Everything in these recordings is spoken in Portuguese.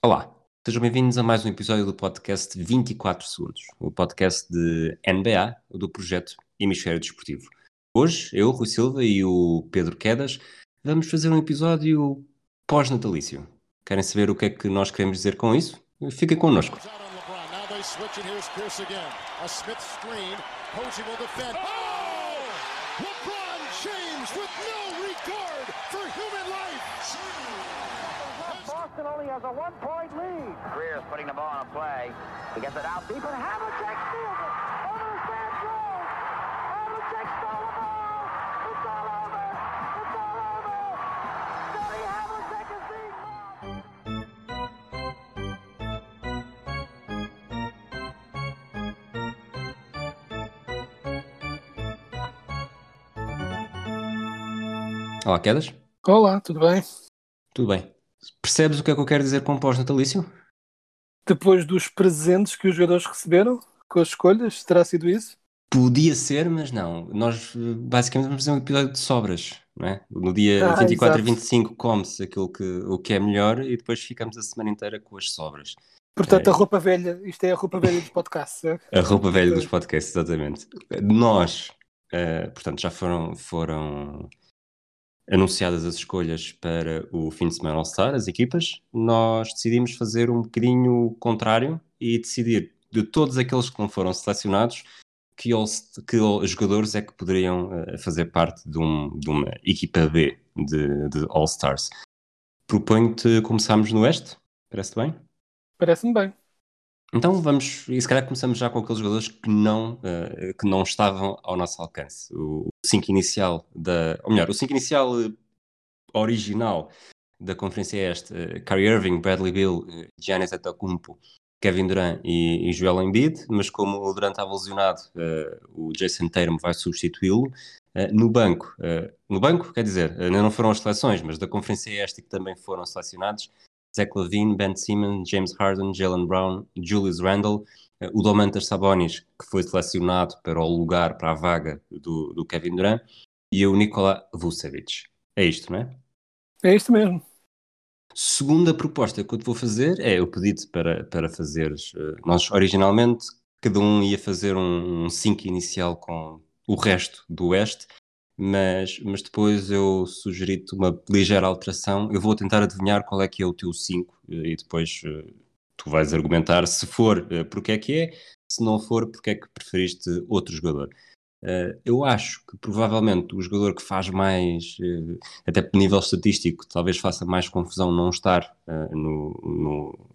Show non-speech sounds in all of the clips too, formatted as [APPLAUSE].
Olá, sejam bem-vindos a mais um episódio do podcast 24 Segundos, o podcast de NBA do projeto Hemisfério Desportivo. Hoje, eu, Rui Silva e o Pedro Quedas vamos fazer um episódio pós-natalício. Querem saber o que é que nós queremos dizer com isso? Fiquem connosco. Boston only has a one-point lead. Greer's putting the ball on a play. He gets it out deep. Deep and Havlicek steals it. Over the Sam Jones. Havlicek stole the ball. It's all over. It's all over. Scotty Havlicek is being. Olá, Quedas? Olá, tudo bem? Tudo bem. Percebes o que é que eu quero dizer com pós-natalício? Depois dos presentes que os jogadores receberam, com as escolhas, terá sido isso? Podia ser, mas não. Nós eh, basicamente vamos fazer um episódio de sobras, não é? No dia Ah, 24 e exato. 25 come-se aquilo que, o que é melhor e depois ficamos a semana inteira com as sobras. Portanto, É. a roupa velha, isto é a roupa velha dos podcasts, é? A roupa velha dos podcasts, exatamente. Nós, eh, portanto, já foram, foram anunciadas as escolhas para o fim de semana All-Star, as equipas. Nós decidimos fazer um bocadinho contrário e decidir de todos aqueles que não foram selecionados que, que jogadores é que poderiam eh, fazer parte de, um- de uma equipa B de, de All-Stars. Proponho-te começarmos no Oeste, parece bem? Parece-me bem. Então vamos, e se calhar começamos já com aqueles jogadores que não, eh, que não estavam ao nosso alcance. O 5 inicial da, ou melhor, o 5 inicial eh, original da Conferência Este, uh, Kyrie Irving, Bradley Beal, eh, Giannis Antetokounmpo, Kevin Durant e, e Joel Embiid, mas como o Durant estava lesionado, o Jason Tatum vai substituí-lo. No banco, no banco, quer dizer, não foram as seleções, mas da Conferência Este que também foram selecionados, Zach Levine, Ben Simmons, James Harden, Jalen Brown, Julius Randle, eh, o Domantas Sabonis, que foi selecionado para o lugar, para a vaga do, do Kevin Durant, e o Nikola Vucevic. É isto, não é? É isto mesmo. Segunda proposta que eu te vou fazer é, eu pedi-te para, para fazeres, eh, nós originalmente cada um ia fazer um 5 inicial com o resto do Oeste, mas, mas depois eu sugeri-te uma ligeira alteração. Eu vou tentar adivinhar qual é que é o teu 5 e depois eh, tu vais argumentar se for eh, porque é que é, se não for porque é que preferiste outro jogador. Eh, eu acho que provavelmente o jogador que faz mais, eh, até por nível estatístico, talvez faça mais confusão não estar eh, no, no-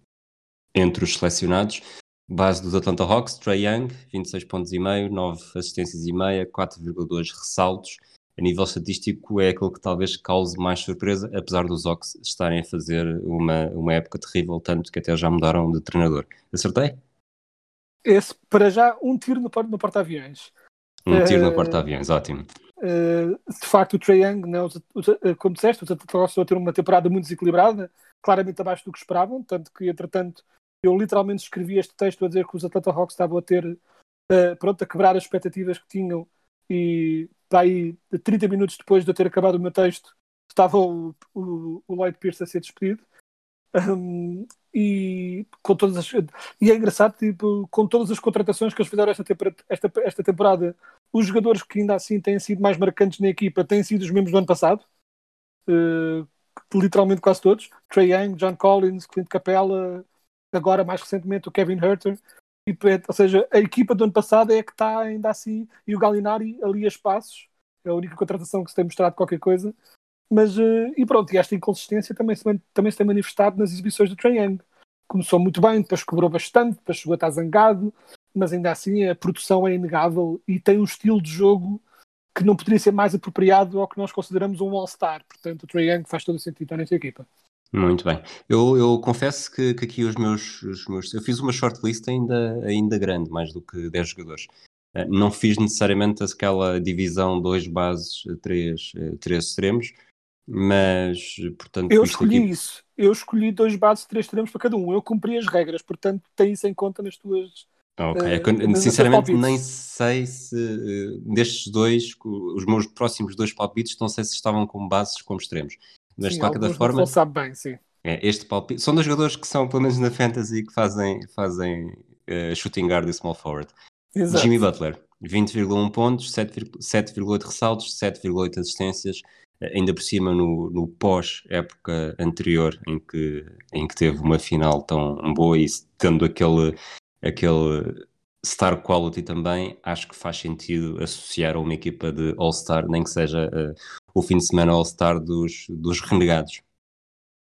entre os selecionados. Base dos Atlanta Hawks, Trey Young, 26 pontos e meio, 9 assistências e meia, 4,2 ressaltos. A nível estatístico é aquele que talvez cause mais surpresa, apesar dos Hawks estarem a fazer uma, uma época terrível, tanto que até já mudaram de treinador. Acertei? Esse, para já, um tiro no, no porta-aviões. Um tiro na Eh, porta-aviões, ótimo. Uh, de facto, o Trae Young, né, os- os- uh, como disseste, os Atletas estão a ter uma temporada muito desequilibrada, claramente abaixo do que esperavam, tanto que, entretanto, eu literalmente escrevi este texto a dizer que os Atlanta Hawks estavam a ter, uh, pronto, a quebrar as expectativas que tinham e para aí, 30 minutos depois de eu ter acabado o meu texto, estava o, o, o Lloyd Pierce a ser despedido. Um, e com todas as e é engraçado tipo, com todas as contratações que eles fizeram esta, esta, esta temporada os jogadores que ainda assim têm sido mais marcantes na equipa têm sido os mesmos do ano passado. Uh, literalmente quase todos. Trey Young, John Collins, Clint Capella agora mais recentemente o Kevin Herter ou seja, a equipa do ano passado é que está ainda assim e o Galinari ali a espaços é a única contratação que se tem mostrado qualquer coisa mas, uh, e pronto, e esta inconsistência também se, também se tem manifestado nas exibições do Young. Começou muito bem, depois cobrou bastante, depois chegou a estar zangado, mas ainda assim a produção é inegável e tem um estilo de jogo que não poderia ser mais apropriado ao que nós consideramos um All-Star. Portanto, o Trae Young faz todo o sentido nesta equipa. Muito bem. Eu, eu confesso que, que aqui os meus, os meus. Eu fiz uma shortlist ainda, ainda grande, mais do que 10 jogadores. Eh, Não fiz necessariamente aquela divisão dois bases, três, eh, três extremos, mas, portanto, Eu escolhi aqui- isso. Eu escolhi dois bases, três extremos para cada um. Eu cumpri as regras, portanto, tem isso em conta nas tuas. Ok, nas sinceramente nem sei se eh, destes dois, os meus próximos dois palpites, não sei se estavam como bases como extremos. Mas Sim, de qualquer forma, Não sabe bem, sim. É, este palpite. São dois jogadores que são, pelo menos na Fantasy, que fazem, fazem uh, shooting guard e small forward. Exato. Jimmy Butler, 20,1 pontos, 7,8 ressaltos, 7,8 assistências, eh, ainda por cima no, no pós-época anterior em que, em que teve uma final tão boa e tendo aquele, aquele star quality também, acho que faz sentido associar a uma equipa de All-Star, nem que seja uh, o fim de semana All-Star dos, dos renegados.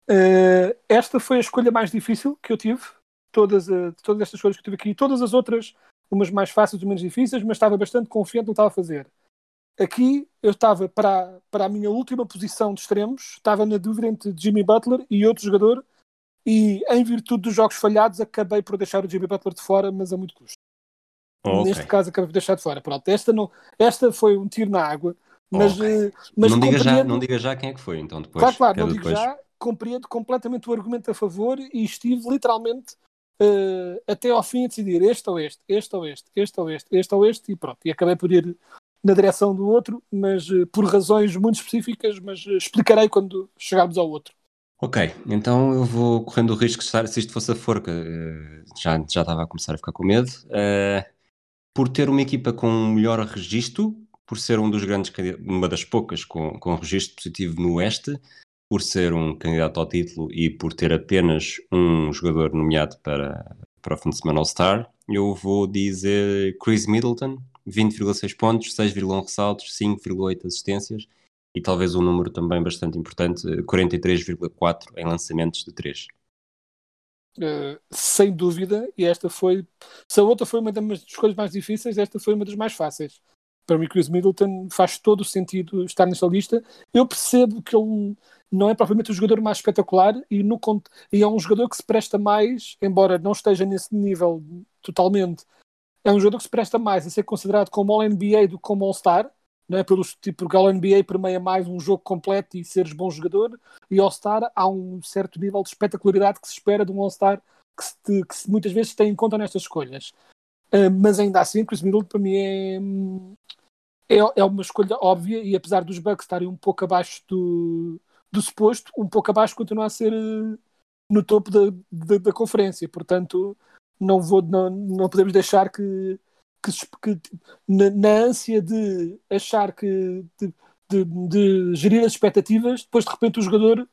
Uh, esta foi a escolha mais difícil que eu tive. Todas, uh, todas estas escolhas que eu tive aqui, todas as outras, umas mais fáceis, umas menos difíceis, mas estava bastante confiante no que estava a fazer. Aqui eu estava para, para a minha última posição de extremos, estava na dúvida entre Jimmy Butler e outro jogador, e em virtude dos jogos falhados, acabei por deixar o Jimmy Butler de fora, mas a muito custo. Neste caso, acabei por deixar de fora. Pronto, esta, não, esta foi um tiro na água, mas, Ok. eh, mas não, diga já, não diga já quem é que foi, então depois. Claro, claro, é não digo depois. já, compreendo completamente o argumento a favor e estive literalmente eh, até ao fim a decidir este ou este, este ou este, este ou este, este ou este e pronto. E acabei por ir na direção do outro, mas eh, por razões muito específicas, mas eh, explicarei quando chegarmos ao outro. Ok, então eu vou correndo o risco de estar, se isto fosse a forca, já, já estava a começar a ficar com medo. Por ter uma equipa com um melhor registro, por ser um dos grandes, uma das poucas com, com registro positivo no Oeste, por ser um candidato ao título e por ter apenas um jogador nomeado para, para o fim de semana All-Star, eu vou dizer Chris Middleton, 20,6 pontos, 6,1 ressaltos, 5,8 assistências e talvez um número também bastante importante, eh, 43,4 em lançamentos de 3. Eh, sem dúvida, e esta foi, se a outra foi uma das escolhas mais difíceis, esta foi uma das mais fáceis. Para mim, Chris Middleton faz todo o sentido estar nesta lista. Eu percebo que ele não é propriamente o jogador mais espetacular e, no, e é um jogador que se presta mais, embora não esteja nesse nível totalmente, é um jogador que se presta mais a ser considerado como All-NBA do que como All-Star, não é? Pelos, tipo, porque All-NBA permeia mais um jogo completo e seres bom jogador, e All-Star há um certo nível de espetacularidade que se espera de um All-Star que, se, que se muitas vezes tem em conta nestas escolhas. Uh, mas ainda assim, Chris Middleton para mim é, é, é uma escolha óbvia e apesar dos Bucks estarem um pouco abaixo do, do suposto, um pouco abaixo continua a ser uh, no topo da, da, da conferência. Portanto, não, vou, não, não podemos deixar que, que, que na, na ânsia de achar que de, de, de gerir as expectativas, depois de repente o jogador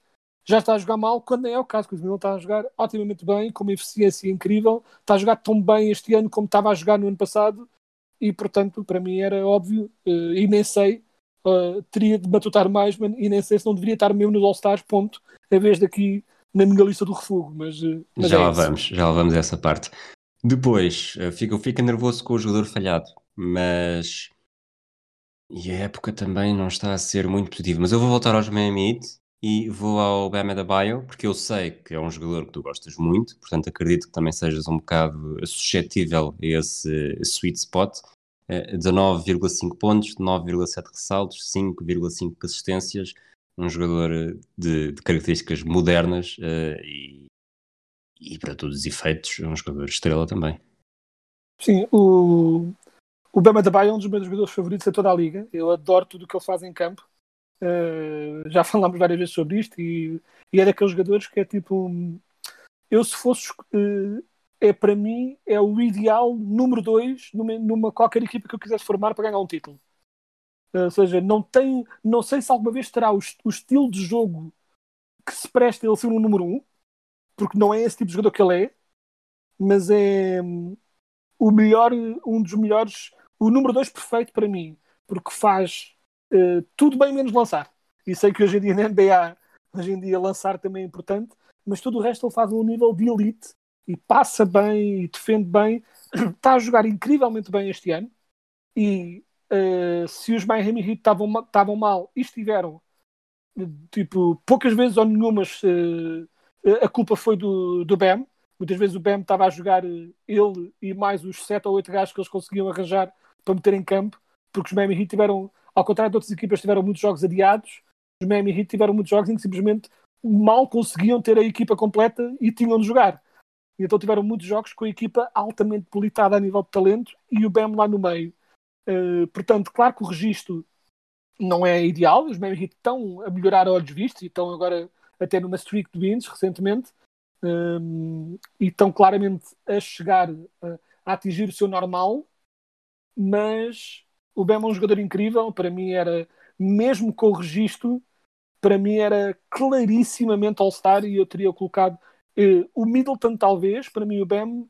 já está a jogar mal, quando é o caso, que o Milan está a jogar otimamente bem, com uma eficiência incrível, está a jogar tão bem este ano como estava a jogar no ano passado, e portanto, para mim era óbvio, eh, e nem sei, eh, teria de matutar mais, mas- e nem sei se não deveria estar mesmo nos All-Stars, ponto, em vez daqui na minha lista do refúgio, mas, eh, mas já é lá isso. vamos, já lá vamos a essa parte. Depois, eh, fica, fica nervoso com o jogador falhado, mas e a época também não está a ser muito positiva. Mas eu vou voltar aos Miami Heat e vou ao Bam Adebayo, porque eu sei que é um jogador que tu gostas muito, portanto acredito que também sejas um bocado suscetível a esse sweet spot. Eh, 19,5 pontos, 9,7 ressaltos, 5,5 assistências, um jogador eh, de, de características modernas eh, e, e para todos os efeitos, é um jogador estrela também. Sim, o, o Bama Adebayo é um dos meus jogadores favoritos de toda a liga. Eu adoro tudo o que ele faz em campo. Uh, já [LAUGHS] falámos várias vezes sobre isto e, e é daqueles jogadores que é tipo um, eu se fosse uh, é para mim é o ideal número 2 numa, numa qualquer equipa que eu quisesse formar para ganhar um título. Uh, ou seja, não tem não sei se alguma vez terá o, o estilo de jogo que se presta ele ser um número 1 um, porque não é esse tipo de jogador que ele é mas é hum, o melhor, um dos melhores, o número 2 perfeito para mim, porque faz eh, tudo bem menos lançar. E sei que hoje em dia na NBA, hoje em dia lançar também é importante, mas tudo o resto ele faz um nível de elite e passa bem e defende bem. [CLEARS THROAT] Está a jogar incrivelmente bem este ano. E eh, se os Miami Heat estavam ma- estavam mal e estiveram, eh, tipo, poucas vezes ou nenhumas, eh, a culpa foi do, do. Muitas vezes o Bam estava a jogar ele e mais os 7 ou 8 gajos que eles conseguiam arranjar para meter em campo, porque os Miami Heat tiveram, ao contrário de outras equipas, tiveram muitos jogos adiados. Os Miami Heat tiveram muitos jogos em que simplesmente mal conseguiam ter a equipa completa e tinham de jogar. E então tiveram muitos jogos com a equipa altamente debilitada a nível de talento e o Bam lá no meio. Uh, portanto, claro que o registro não é ideal, os Miami Heat estão a melhorar a olhos vistos e estão agora até numa streak de wins recentemente, um, e estão claramente a chegar a, a atingir o seu normal, mas o Bem é um jogador incrível, para mim era, mesmo com o registro, para mim era clarissimamente All-Star e eu teria colocado uh, o Middleton talvez, para mim o Bem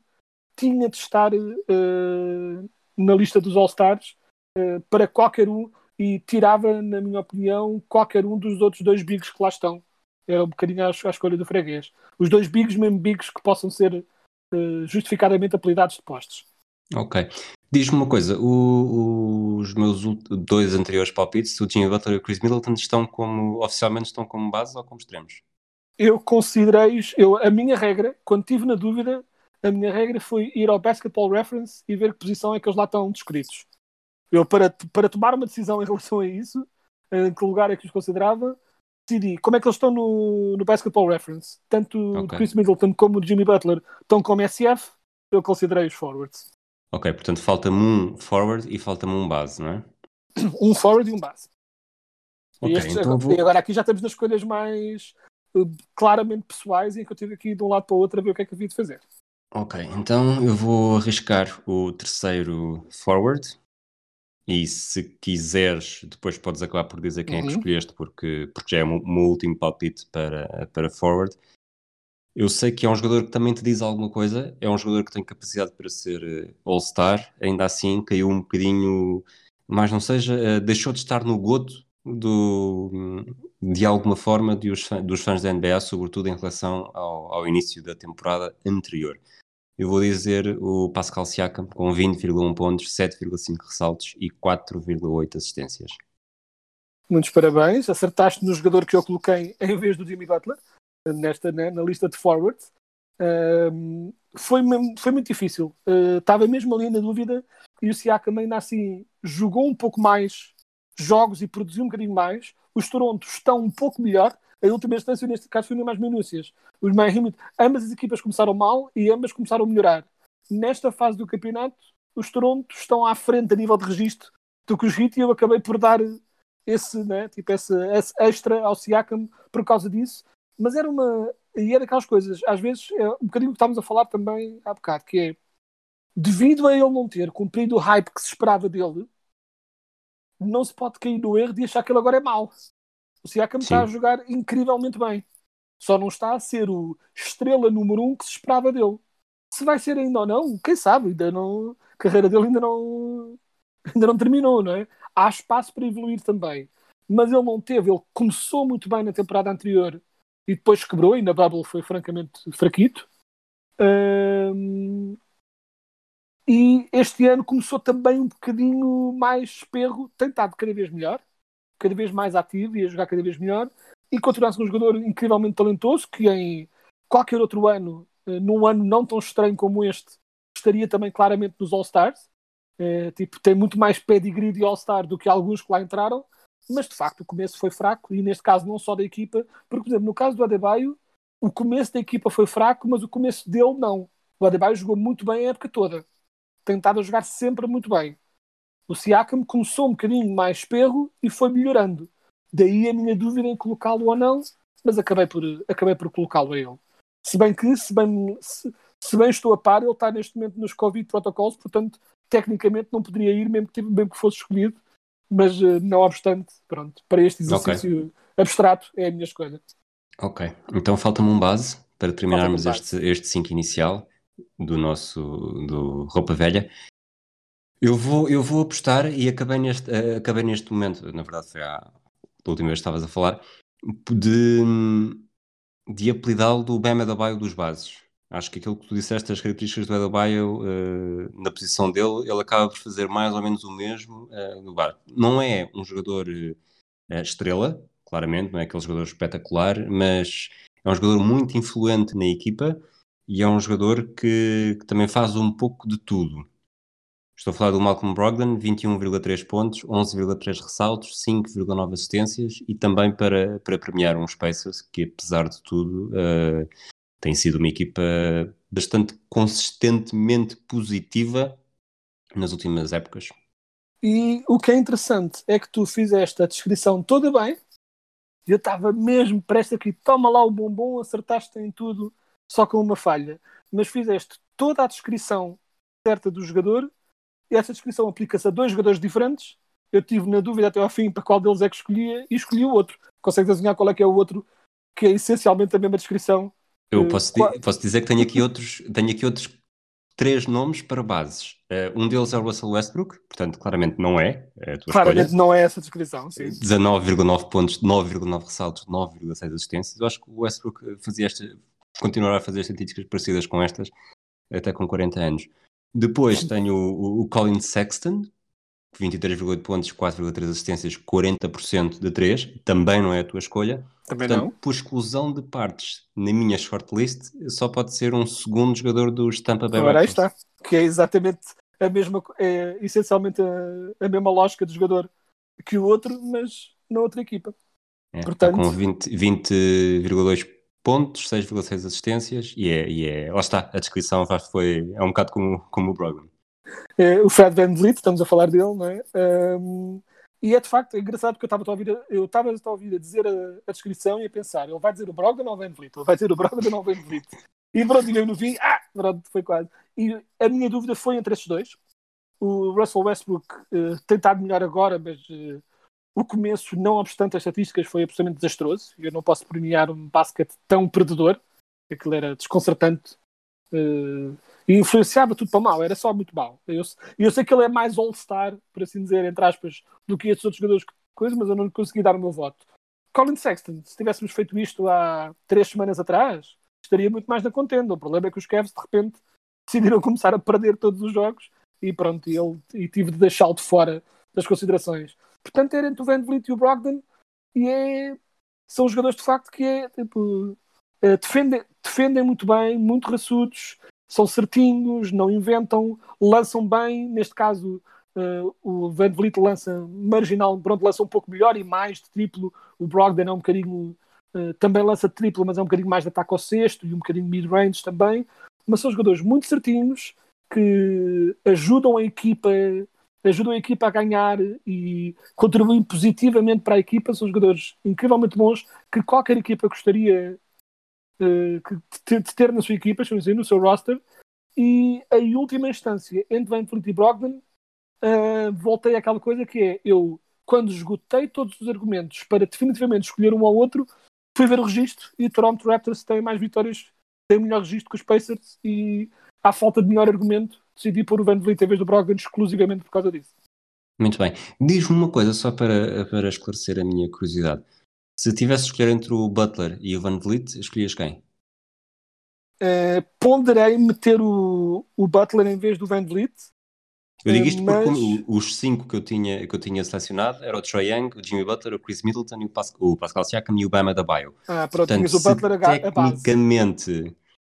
tinha de estar uh, na lista dos All-Stars uh, para qualquer um e tirava, na minha opinião, qualquer um dos outros dois bigs que lá estão. Era um bocadinho a, a escolha do freguês. Os dois bigs, mesmo bigs que possam ser justificadamente apelidados de postes. Ok. Diz-me uma coisa, o, os meus dois anteriores palpites, o Jimmy Butler e o Chris Middleton, estão como, oficialmente estão como base ou como extremos? Eu considerei, eu, a minha regra, quando estive na dúvida, a minha regra foi ir ao Basketball Reference e ver que posição é que eles lá estão descritos. Eu, para, para tomar uma decisão em relação a isso, em que lugar é que os considerava, decidi como é que eles estão no, no Basketball Reference. Tanto okay. Chris Middleton como o Jimmy Butler estão como SF, eu considerei os forwards. Ok, portanto falta-me um forward e falta-me um base, não é? Um forward e um base. Okay, e, estes, então agora, vou... e agora aqui já estamos nas escolhas mais uh, claramente pessoais em que eu tive aqui de um lado para o outro a ver o que é que havia de fazer. Ok, então eu vou arriscar o terceiro forward. E se quiseres, depois podes acabar por dizer quem uhum. é que escolheste, porque, porque já é o meu último palpite para, para forward. Eu sei que é um jogador que também te diz alguma coisa, é um jogador que tem capacidade para ser uh, All-Star, ainda assim caiu um bocadinho, mais não seja, uh, deixou de estar no goto do, de alguma forma de os, dos fãs da NBA, sobretudo em relação ao, ao, início da temporada anterior. Eu vou dizer o Pascal Siakam com 20,1 pontos, 7,5 ressaltos e 4,8 assistências. Muitos parabéns, acertaste no jogador que eu coloquei em vez do Jimmy Butler nesta, né, na lista de forwards. Uh, foi, foi muito difícil. Uh, estava mesmo ali na dúvida e o Siakam ainda assim jogou um pouco mais jogos e produziu um bocadinho mais. Os Toronto estão um pouco melhor. A última instância, neste caso, foi mais minúcias. Os Miami, ambas as equipas começaram mal e ambas começaram a melhorar. Nesta fase do campeonato, os Toronto estão à frente a nível de registro do que os Heat e eu acabei por dar esse, né, tipo, esse, esse extra ao Siakam por causa disso mas era uma. E é daquelas coisas, às vezes, é um bocadinho que estávamos a falar também há bocado, que é devido a ele não ter cumprido o hype que se esperava dele, não se pode cair no erro de achar que ele agora é mau. O Siakam Sim. está a jogar incrivelmente bem. Só não está a ser o estrela número um que se esperava dele. Se vai ser ainda ou não, quem sabe, ainda não. A carreira dele ainda não. Ainda não terminou, não é? Há espaço para evoluir também. Mas ele não teve, ele começou muito bem na temporada anterior e depois quebrou, na Bubble foi francamente fraquito. Um, e este ano começou também um bocadinho mais espirro, tem estado cada vez melhor, cada vez mais ativo e a jogar cada vez melhor, e continua a ser um jogador incrivelmente talentoso, que em qualquer outro ano, eh, num ano não tão estranho como este, estaria também claramente nos All-Stars. É, tipo, tem muito mais pedigree de All-Star do que alguns que lá entraram, mas de facto o começo foi fraco, e neste caso não só da equipa, porque, por exemplo, no caso do Adebayo, o começo da equipa foi fraco, mas o começo dele não. O Adebayo jogou muito bem a época toda, tentado a jogar sempre muito bem. O Siakam começou um bocadinho mais perro e foi melhorando. Daí a minha dúvida em colocá-lo ou não, mas acabei por, acabei por colocá-lo a ele. Se bem que, se bem, se, se bem estou a par, ele está neste momento nos Covid protocols, portanto, tecnicamente não poderia ir, mesmo que, mesmo que fosse escolhido, mas eh, não obstante, pronto, para este exercício okay. abstrato é a minha escolha. Ok, então falta-me um base para terminarmos este, este 5 inicial do nosso do Roupa Velha. Eu vou, eu vou apostar e acabei neste, uh, acabei neste momento, na verdade foi a, a última vez que estavas a falar, de, de apelidá-lo do Bema da Baio dos bases. Acho que aquilo que tu disseste, as características do Adebayo, uh, na posição dele, ele acaba por fazer mais ou menos o mesmo uh, no bar. Não é um jogador uh, estrela, claramente, não é aquele jogador espetacular, mas é um jogador muito influente na equipa e é um jogador que, que também faz um pouco de tudo. Estou a falar do Malcolm Brogdon, 21,3 pontos, 11,3 ressaltos, 5,9 assistências e também para, para premiar um Spacers que, apesar de tudo, uh, tem sido uma equipa bastante consistentemente positiva nas últimas épocas. E o que é interessante é que tu fizeste a descrição toda bem, eu estava mesmo prestes aqui, toma lá o bombom, acertaste em tudo, só com uma falha. Mas fizeste toda a descrição certa do jogador e essa descrição aplica-se a dois jogadores diferentes. Eu tive na dúvida até ao fim para qual deles é que escolhia e escolhi o outro. Consegues adivinhar qual é que é o outro, que é essencialmente a mesma descrição. Eu Eh, posso, qua- di- posso dizer que tenho aqui outros, tenho aqui outros três nomes para bases. Eh, um deles é o Russell Westbrook, portanto, claramente não é, é Claramente escolha. não é essa descrição, sim. 19,9 pontos, 9,9 ressaltos, 9,6 assistências. Eu acho que o Westbrook eh, fazia esta, continuará a fazer estatísticas parecidas com estas, até com 40 anos. Depois tenho o, o Colin Sexton, 23,8 pontos, 4,3 assistências, 40% de 3. Também não é a tua escolha. Também Portanto, não. por exclusão de partes na minha shortlist, só pode ser um segundo jogador dos Tampa Bay Agora aí está. Que é exatamente a mesma, é essencialmente a, a mesma lógica do jogador que o outro, mas na outra equipa. É, Portanto- com 20 20,2 pontos, 6,6 assistências e é, e é. Lá está, a descrição foi. É um bocado como, como o Brogdon. É, o Fred Van Vliet, estamos a falar dele, não é? Ahm, e é de facto é engraçado porque eu estava a ouvir, eu estava a ouvir a dizer a, a descrição e a pensar, ele vai dizer o Brogdon ou Van Vliet? Ele vai dizer o Brogdon ou Van Vliet? E pronto, eu no fim, ah, pronto, foi quase. E a minha dúvida foi entre estes dois. O Russell Westbrook eh, tem estado melhor agora, mas eh, o começo, não obstante as estatísticas, foi absolutamente desastroso. Eu não posso premiar um basquete tão perdedor. Aquilo era desconcertante. E influenciava tudo para mal, era só muito mal. Eu, eu sei que ele é mais all-star, por assim dizer, entre aspas, do que esses outros jogadores, que coisa, mas eu não consegui dar o meu voto. Colin Sexton, se tivéssemos feito isto há três semanas atrás, estaria muito mais na contenda. O problema é que os Cavs, de repente, decidiram [LAUGHS] começar a perder todos os jogos e pronto, e, ele, e tive de deixá-lo de fora das considerações. Portanto, era entre o Van Vliet e o Brogdon e é, são jogadores de facto que é tipo, eh, defendem, defendem muito bem, muito raçudos, são certinhos, não inventam, lançam bem. Neste caso, eh, o Van Vliet lança marginal, pronto, lança um pouco melhor e mais de triplo. O Brogdon é um bocadinho, eh, também lança triplo, mas é um bocadinho mais de ataque ao sexto e um bocadinho mid-range também. Mas são jogadores muito certinhos que ajudam a equipa ajudam a equipa a ganhar e contribuem positivamente para a equipa. São jogadores incrivelmente bons que qualquer equipa gostaria de, ter, na sua equipa, deixa-me dizer, no seu roster. E em última instância, entre Van Fleet e Brogdon, eh, voltei àquela coisa que é eu, quando esgotei todos os argumentos para definitivamente escolher um ao outro, fui ver o registro e o Toronto Raptors tem mais vitórias, tem melhor registro que os Pacers e à falta de melhor argumento decidi pôr o Van Vliet em vez do Brogdon exclusivamente por causa disso. Muito bem. Diz-me uma coisa, só para, para esclarecer a minha curiosidade. Se tivesse de escolher entre o Butler e o Van Vliet, escolhias quem? Eh, ponderei meter o, o Butler em vez do Van Vliet. Eu digo Eh, isto porque mas- o- os cinco que eu, tinha, que eu tinha selecionado era o Troy Young, o Jimmy Butler, o Chris Middleton, e o, Pas- o Pascal Siakam e o Bama da Bio. Ah, pronto, Portanto, o Butler a, ga- a base.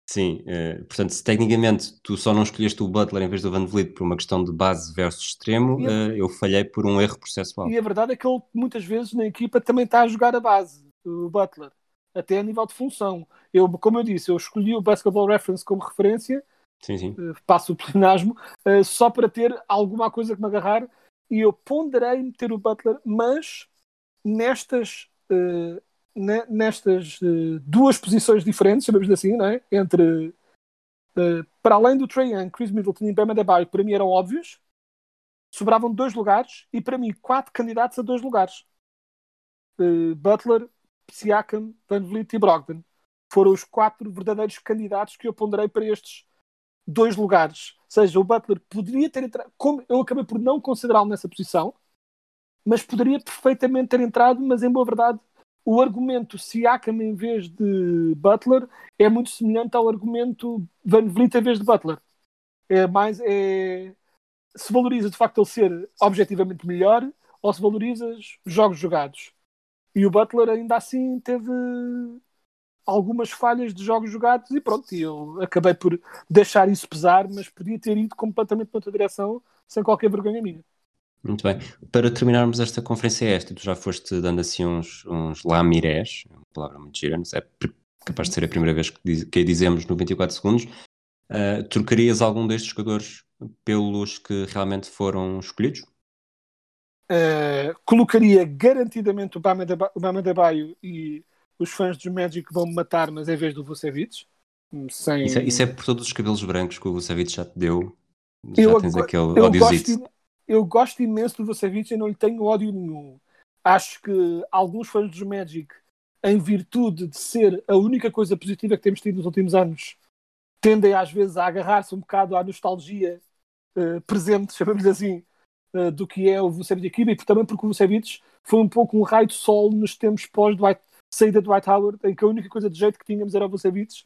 Sim, eh, portanto, se tecnicamente tu só não escolheste o Butler em vez do Van Vliet por uma questão de base versus extremo, E a- eh, eu falhei por um erro processual. E a verdade é que ele muitas vezes na equipa também está a jogar a base, o Butler, até a nível de função. Eu, como eu disse, eu escolhi o Basketball Reference como referência, Sim, sim. eh, passo o plenasmo, só para ter alguma coisa que me agarrar, e eu ponderei meter o Butler, mas nestas, ne- nestas eh, duas posições diferentes, chamamos assim, não é? entre eh, para além do Trae Young, Chris Middleton e Bam Adebayo, que para mim eram óbvios, sobravam dois lugares e para mim quatro candidatos a dois lugares. Eh, Butler, Siakam, Van Vliet e Brogdon foram os quatro verdadeiros candidatos que eu ponderei para estes dois lugares. Ou seja, o Butler poderia ter entrado, como eu acabei por não considerá-lo nessa posição, mas poderia perfeitamente ter entrado, mas em boa verdade, o argumento Siakam em vez de Butler é muito semelhante ao argumento Van Vliet em vez de Butler. É mais é se valoriza de facto ele ser objetivamente melhor ou se valorizas jogos jogados. E o Butler ainda assim teve algumas falhas de jogos jogados e pronto, eu acabei por deixar isso pesar, mas podia ter ido completamente noutra direção sem qualquer vergonha minha. Muito bem. Para terminarmos esta conferência esta, tu já foste dando assim uns, uns lamirés, é uma palavra muito gira, mas é pr- capaz de ser a primeira vez que, diz- que a dizemos no 24 segundos. Ah, trocarias algum destes jogadores pelos que realmente foram escolhidos? Uh, colocaria garantidamente o Bama Deba- o Bama Debaio e os fãs dos Magic vão me matar, mas em vez do Vucevic. Sem... Isso é, isso é por todos os cabelos brancos que o Vucevic já te deu. Já Eu tens aquele eu gosto, eu gosto imenso do Vucevic e não lhe tenho ódio nenhum. Acho que alguns fãs dos Magic, em virtude de ser a única coisa positiva que temos tido nos últimos anos, tendem às vezes a agarrar-se um bocado à nostalgia eh, presente, [LAUGHS] chamamos assim, eh, do que é o Vucevic aqui, e também porque o Vucevic foi um pouco um raio de sol nos tempos pós Dwight, saída do Dwight Howard, em que a única coisa de jeito que tínhamos era o Vucevic,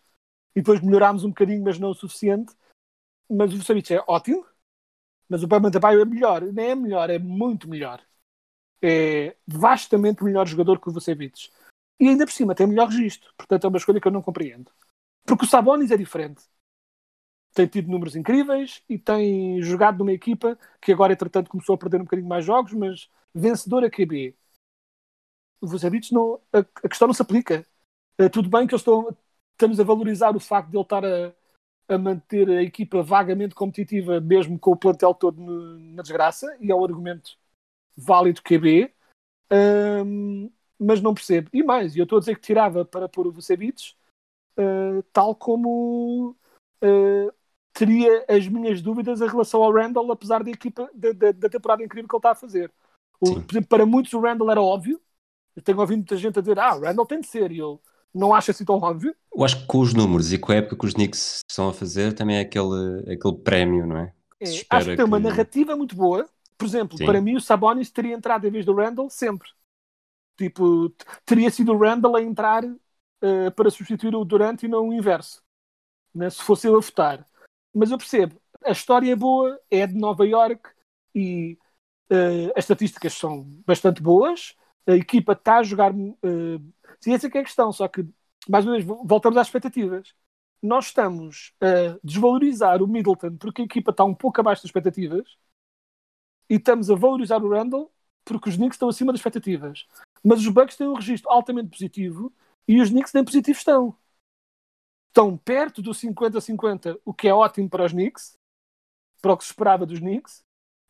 e depois melhorámos um bocadinho, mas não o suficiente. Mas o Vucevic é ótimo, mas o Bama Debaio é melhor. Não é melhor, é muito melhor. É vastamente melhor jogador que o Vucevic. E ainda por cima tem melhor registro. Portanto, é uma escolha que eu não compreendo. Porque o Sabonis é diferente. Tem tido números incríveis e tem jogado numa equipa que agora, entretanto, começou a perder um bocadinho mais jogos, mas vencedor a QB. O Vucevic não... A, a questão não se aplica. É, tudo bem que eu estou... estamos a valorizar o facto de ele estar a, a manter a equipa vagamente competitiva, mesmo com o plantel todo no- na desgraça, e é um argumento válido QB, hum, mas não percebo. E mais, eu estou a dizer que tirava para pôr o Vucevic, uh, tal como uh, teria as minhas dúvidas em relação ao Randall, apesar da equipa da, da- da temporada incrível que ele está a fazer. O- para muitos o Randall era óbvio. Eu tenho ouvido muita gente a dizer, ah, o Randall tem de ser, e eu não acho assim tão óbvio. Eu acho que com os números e com a época que os Knicks estão a fazer, também é aquele, aquele prémio, não é? É, Se acho que tem uma que- narrativa muito boa. Por exemplo, Sim. para mim o Sabonis teria entrado em vez do Randall sempre. Tipo, teria sido o Randall a entrar eh, para substituir o Durant e não o inverso. Né? Se fosse eu a votar. Mas eu percebo, a história é boa, é de Nova York e eh, as estatísticas são bastante boas. A equipa está a jogar. Uh, sim, essa é que é a questão, só que, mais uma vez, vo- voltamos às expectativas nós estamos a desvalorizar o Middleton porque a equipa está um pouco abaixo das expectativas e estamos a valorizar o Randall porque os Knicks estão acima das expectativas. Mas os Bucks têm um registro altamente positivo e os Knicks nem positivos estão. Estão perto do 50-50, o que é ótimo para os Knicks, para o que se esperava dos Knicks,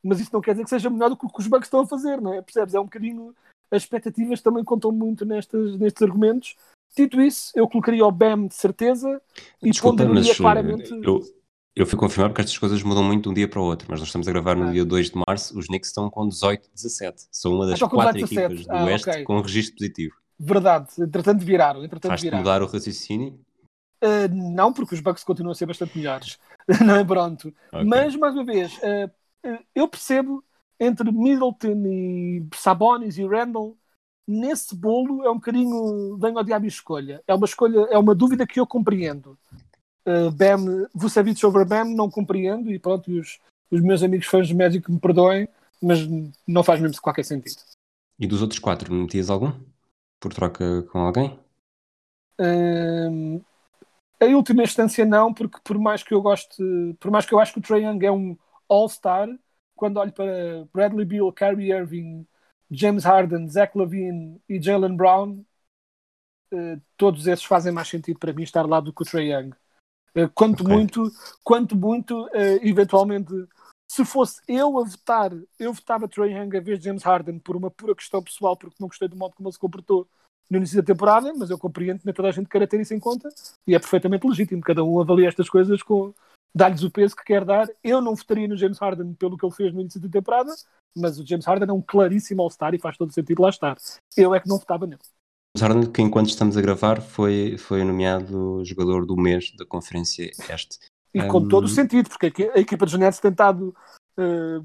mas isso não quer dizer que seja melhor do que que os Bucks estão a fazer, não é? Percebes? É um bocadinho. As expectativas também contam muito nestes, nestes argumentos. Dito isso, eu colocaria o BAM de certeza e Desculpa, mas ponderaria eh, claramente. eu, eu fui confirmar porque estas coisas mudam muito de um dia para o outro, mas nós estamos a gravar no Ah. dia 2 de março, os Knicks estão com 18-17. São uma das estão com quatro 18, 17. equipas do Ah, Oeste ok. com um registro positivo. Verdade, entretanto viraram. Entretanto Faz-te viraram. mudar o raciocínio? Uh, não, porque os Bucks continuam a ser bastante melhores. [LAUGHS] não é pronto. Ok. Mas, mais uma vez, uh, eu percebo entre Middleton e Sabonis e Randall, nesse bolo é um bocadinho venho ao diabo escolha. É uma escolha, é uma dúvida que eu compreendo. Uh, Bam, Vucevic over Bam não compreendo e pronto, e os, os meus amigos fãs de Magic me perdoem, mas não faz mesmo qualquer sentido. E dos outros quatro, metias algum? Por troca com alguém? Hum, em última instância não, porque por mais que eu goste, por mais que eu acho que o Trae Young é um All-Star, quando olho para Bradley Beal, Kyrie Irving, James Harden, Zach Lavine e Jalen Brown, eh, todos esses fazem mais sentido para mim estar lá do que o Trae Young. Eh, quanto Ok. muito, quanto muito, eh, eventualmente, se fosse eu a votar, eu votava Trae Young em vez de James Harden por uma pura questão pessoal, porque não gostei do modo como ele se comportou no início da temporada, mas eu compreendo que nem toda a gente queira ter isso em conta e é perfeitamente legítimo. Cada um avalia estas coisas com dá-lhes o peso que quer dar. Eu não votaria no James Harden pelo que ele fez no início da temporada, mas o James Harden é um claríssimo All-Star e faz todo o sentido lá estar. Eu é que não votava nele. Mas Harden, que enquanto estamos a gravar, foi, foi nomeado jogador do mês da Conferência Este. E com Hum. todo o sentido, porque a equi- a equipa dos Nets tem estado. eh,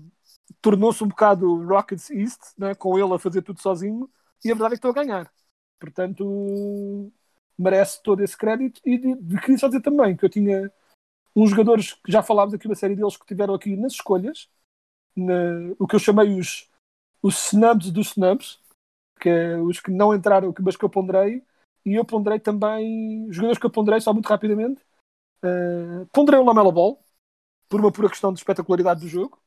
tornou-se um bocado Rockets East, né, com ele a fazer tudo sozinho, e a verdade é que estão a ganhar. Portanto, merece todo esse crédito. E de, de, queria só dizer também que eu tinha uns jogadores que já falámos aqui, uma série deles que tiveram aqui nas escolhas, na- o que eu chamei os, os snubs dos snubs, que é os que não entraram, mas que eu ponderei, e eu ponderei também os jogadores que eu ponderei, só muito rapidamente. Uh, ponderei o Lamela Ball, por uma pura questão de espetacularidade do jogo.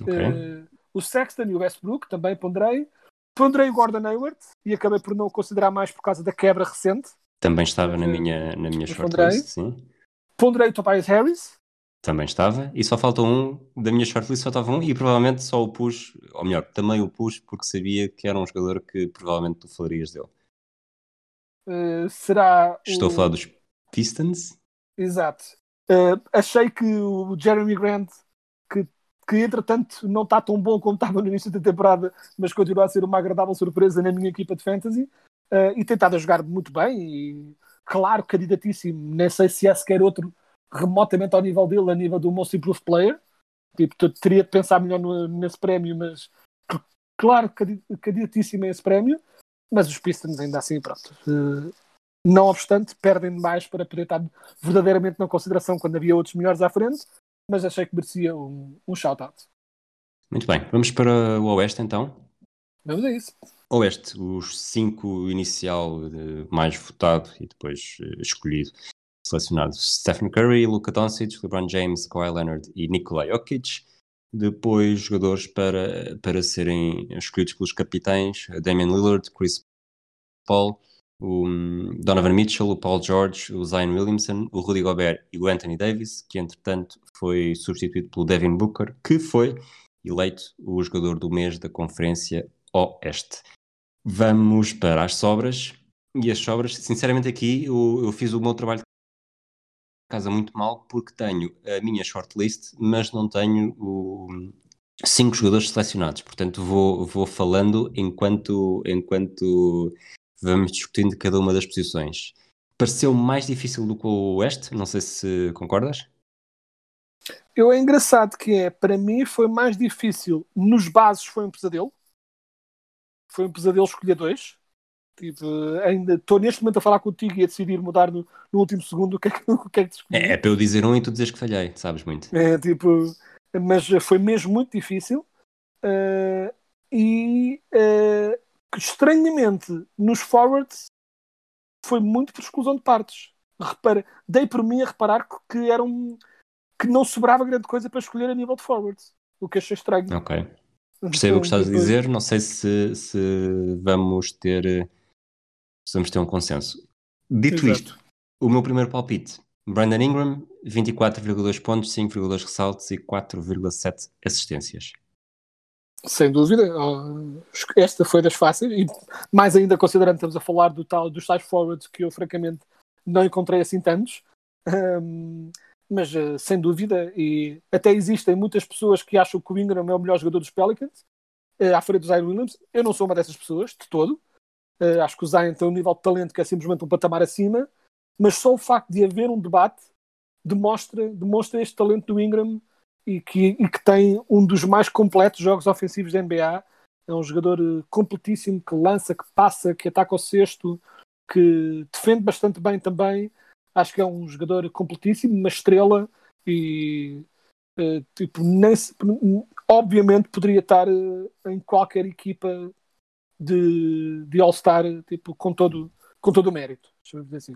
Ok. Uh, o Sexton e o Westbrook também ponderei. Ponderei o Gordon Hayward e acabei por não o considerar mais por causa da quebra recente. Também estava na eh, minha, na minha shortlist, sim. Ponderei o Tobias Harris Também estava, e só falta um, da minha shortlist só estava um, e provavelmente só o pus, ou melhor, também o pus porque sabia que era um jogador que provavelmente tu falarias dele. Uh, será. Estou o... a falar dos Pistons? Exato. Uh, achei que o Jeremy Grant, que, que entretanto não está tão bom como estava no início da temporada, mas continua a ser uma agradável surpresa na minha equipa de fantasy, uh, e tentado a jogar muito bem, e claro, candidatíssimo, nem sei se há sequer outro remotamente ao nível dele, a nível do Most Improved Player. Tipo, teria de pensar melhor no- nesse prémio, mas claro, candi- candidatíssimo a esse prémio. Mas os Pistons ainda assim, pronto. eh, não obstante, perdem demais para poder estar verdadeiramente na consideração quando havia outros melhores à frente, mas achei que merecia um, um shout-out. Muito bem, vamos para o Oeste então. Vamos a isso. Oeste, os cinco inicial eh, mais votado e depois eh, escolhido, selecionado. Stephen Curry, Luka Doncic, LeBron James, Kawhi Leonard e Nikola Jokic. Depois jogadores para, para serem escolhidos pelos capitães, Damian Lillard, Chris Paul, o hum, Donovan Mitchell, o Paul George, o Zion Williamson, o Rudy Gobert e o Anthony Davis, que entretanto foi substituído pelo Devin Booker, que foi eleito o jogador do mês da Conferência Oeste. Vamos para as sobras. E as sobras, sinceramente, aqui eu, eu fiz o meu trabalho de casa muito mal porque tenho a minha shortlist, mas não tenho o, cinco jogadores selecionados. Portanto, vou, vou falando enquanto, enquanto vamos discutindo cada uma das posições. Pareceu mais difícil do que o Oeste, não sei se concordas. Eu é engraçado que é, para mim foi mais difícil. Nos bases foi um pesadelo. Foi um pesadelo escolher dois. Tipo, ainda estou neste momento a falar contigo e a decidir mudar no, no último segundo o que é que, [LAUGHS] o que, é que escolhi. É, é para eu dizer um e tu dizes que falhei, sabes muito. É, tipo, mas foi mesmo muito difícil. Eh, e que, estranhamente, nos forwards foi muito por exclusão de partes. Repara, dei por mim a reparar que, que era um que não sobrava grande coisa para escolher a nível de forwards. O que achei estranho. Ok. Percebo o que estás a dizer, não sei se, se vamos ter se vamos ter um consenso. Dito Exato. isto, o meu primeiro palpite, Brandon Ingram, 24,2 pontos, 5,2 ressaltos e 4,7 assistências. Sem dúvida. Esta foi das fáceis. E mais ainda considerando que estamos a falar do tal, dos tais forwards que eu francamente não encontrei assim tantos. Mas eh, sem dúvida, e até existem muitas pessoas que acham que o Ingram é o melhor jogador dos Pelicans, eh, à frente do Zion Williams. Eu não sou uma dessas pessoas, de todo. Eh, acho que o Zion tem um nível de talento que é simplesmente um patamar acima, mas só o facto de haver um debate demonstra, demonstra este talento do Ingram e que, e que tem um dos mais completos jogos ofensivos da NBA. É um jogador completíssimo que lança, que passa, que ataca o cesto, que defende bastante bem também. Acho que é um jogador completíssimo, uma estrela e eh, tipo, nem se- obviamente poderia estar eh, em qualquer equipa de, de All-Star tipo, com, todo, com todo o mérito. Assim.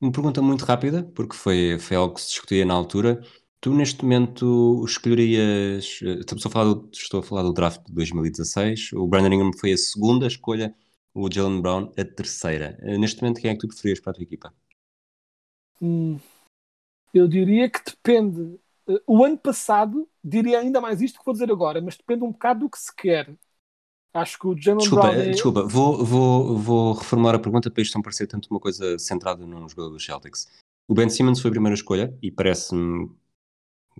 Uma pergunta muito rápida, porque foi, foi algo que se discutia na altura. Tu, neste momento, escolherias. eh, Estamos a falar do, estou a falar do draft de 2016. O Brandon Ingram foi a segunda escolha, o Jalen Brown a terceira. Neste momento, quem é que tu preferias para a tua equipa? Hum, eu diria que depende. Eh, O ano passado, diria ainda mais isto que vou dizer agora, mas depende um bocado do que se quer. Acho que o Jalen Desculpa, Brown eh, é... desculpa vou, vou, vou reformular a pergunta para isto não parecer tanto uma coisa centrada num jogador dos Celtics. O Ben Simmons foi a primeira escolha e parece-me,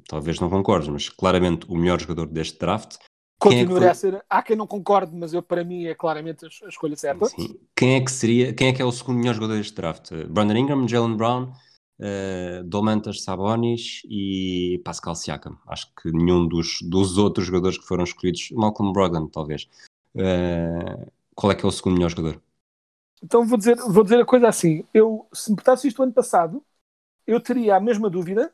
talvez não concordes, mas claramente o melhor jogador deste draft. Quem é que continuaria foi- a ser. Há quem não concorde, mas eu, para mim, é claramente a, a escolha certa. Sim. Quem é que seria, quem é que é o segundo melhor jogador deste draft? Eh, Brandon Ingram, Jalen Brown, eh, Domantas Sabonis e Pascal Siakam. Acho que nenhum dos, dos outros jogadores que foram escolhidos, Malcolm Brogdon, talvez. Eh, qual é que é o segundo melhor jogador? Então vou dizer, vou dizer a coisa assim: eu, se me perguntasse isto ano passado, eu teria a mesma dúvida,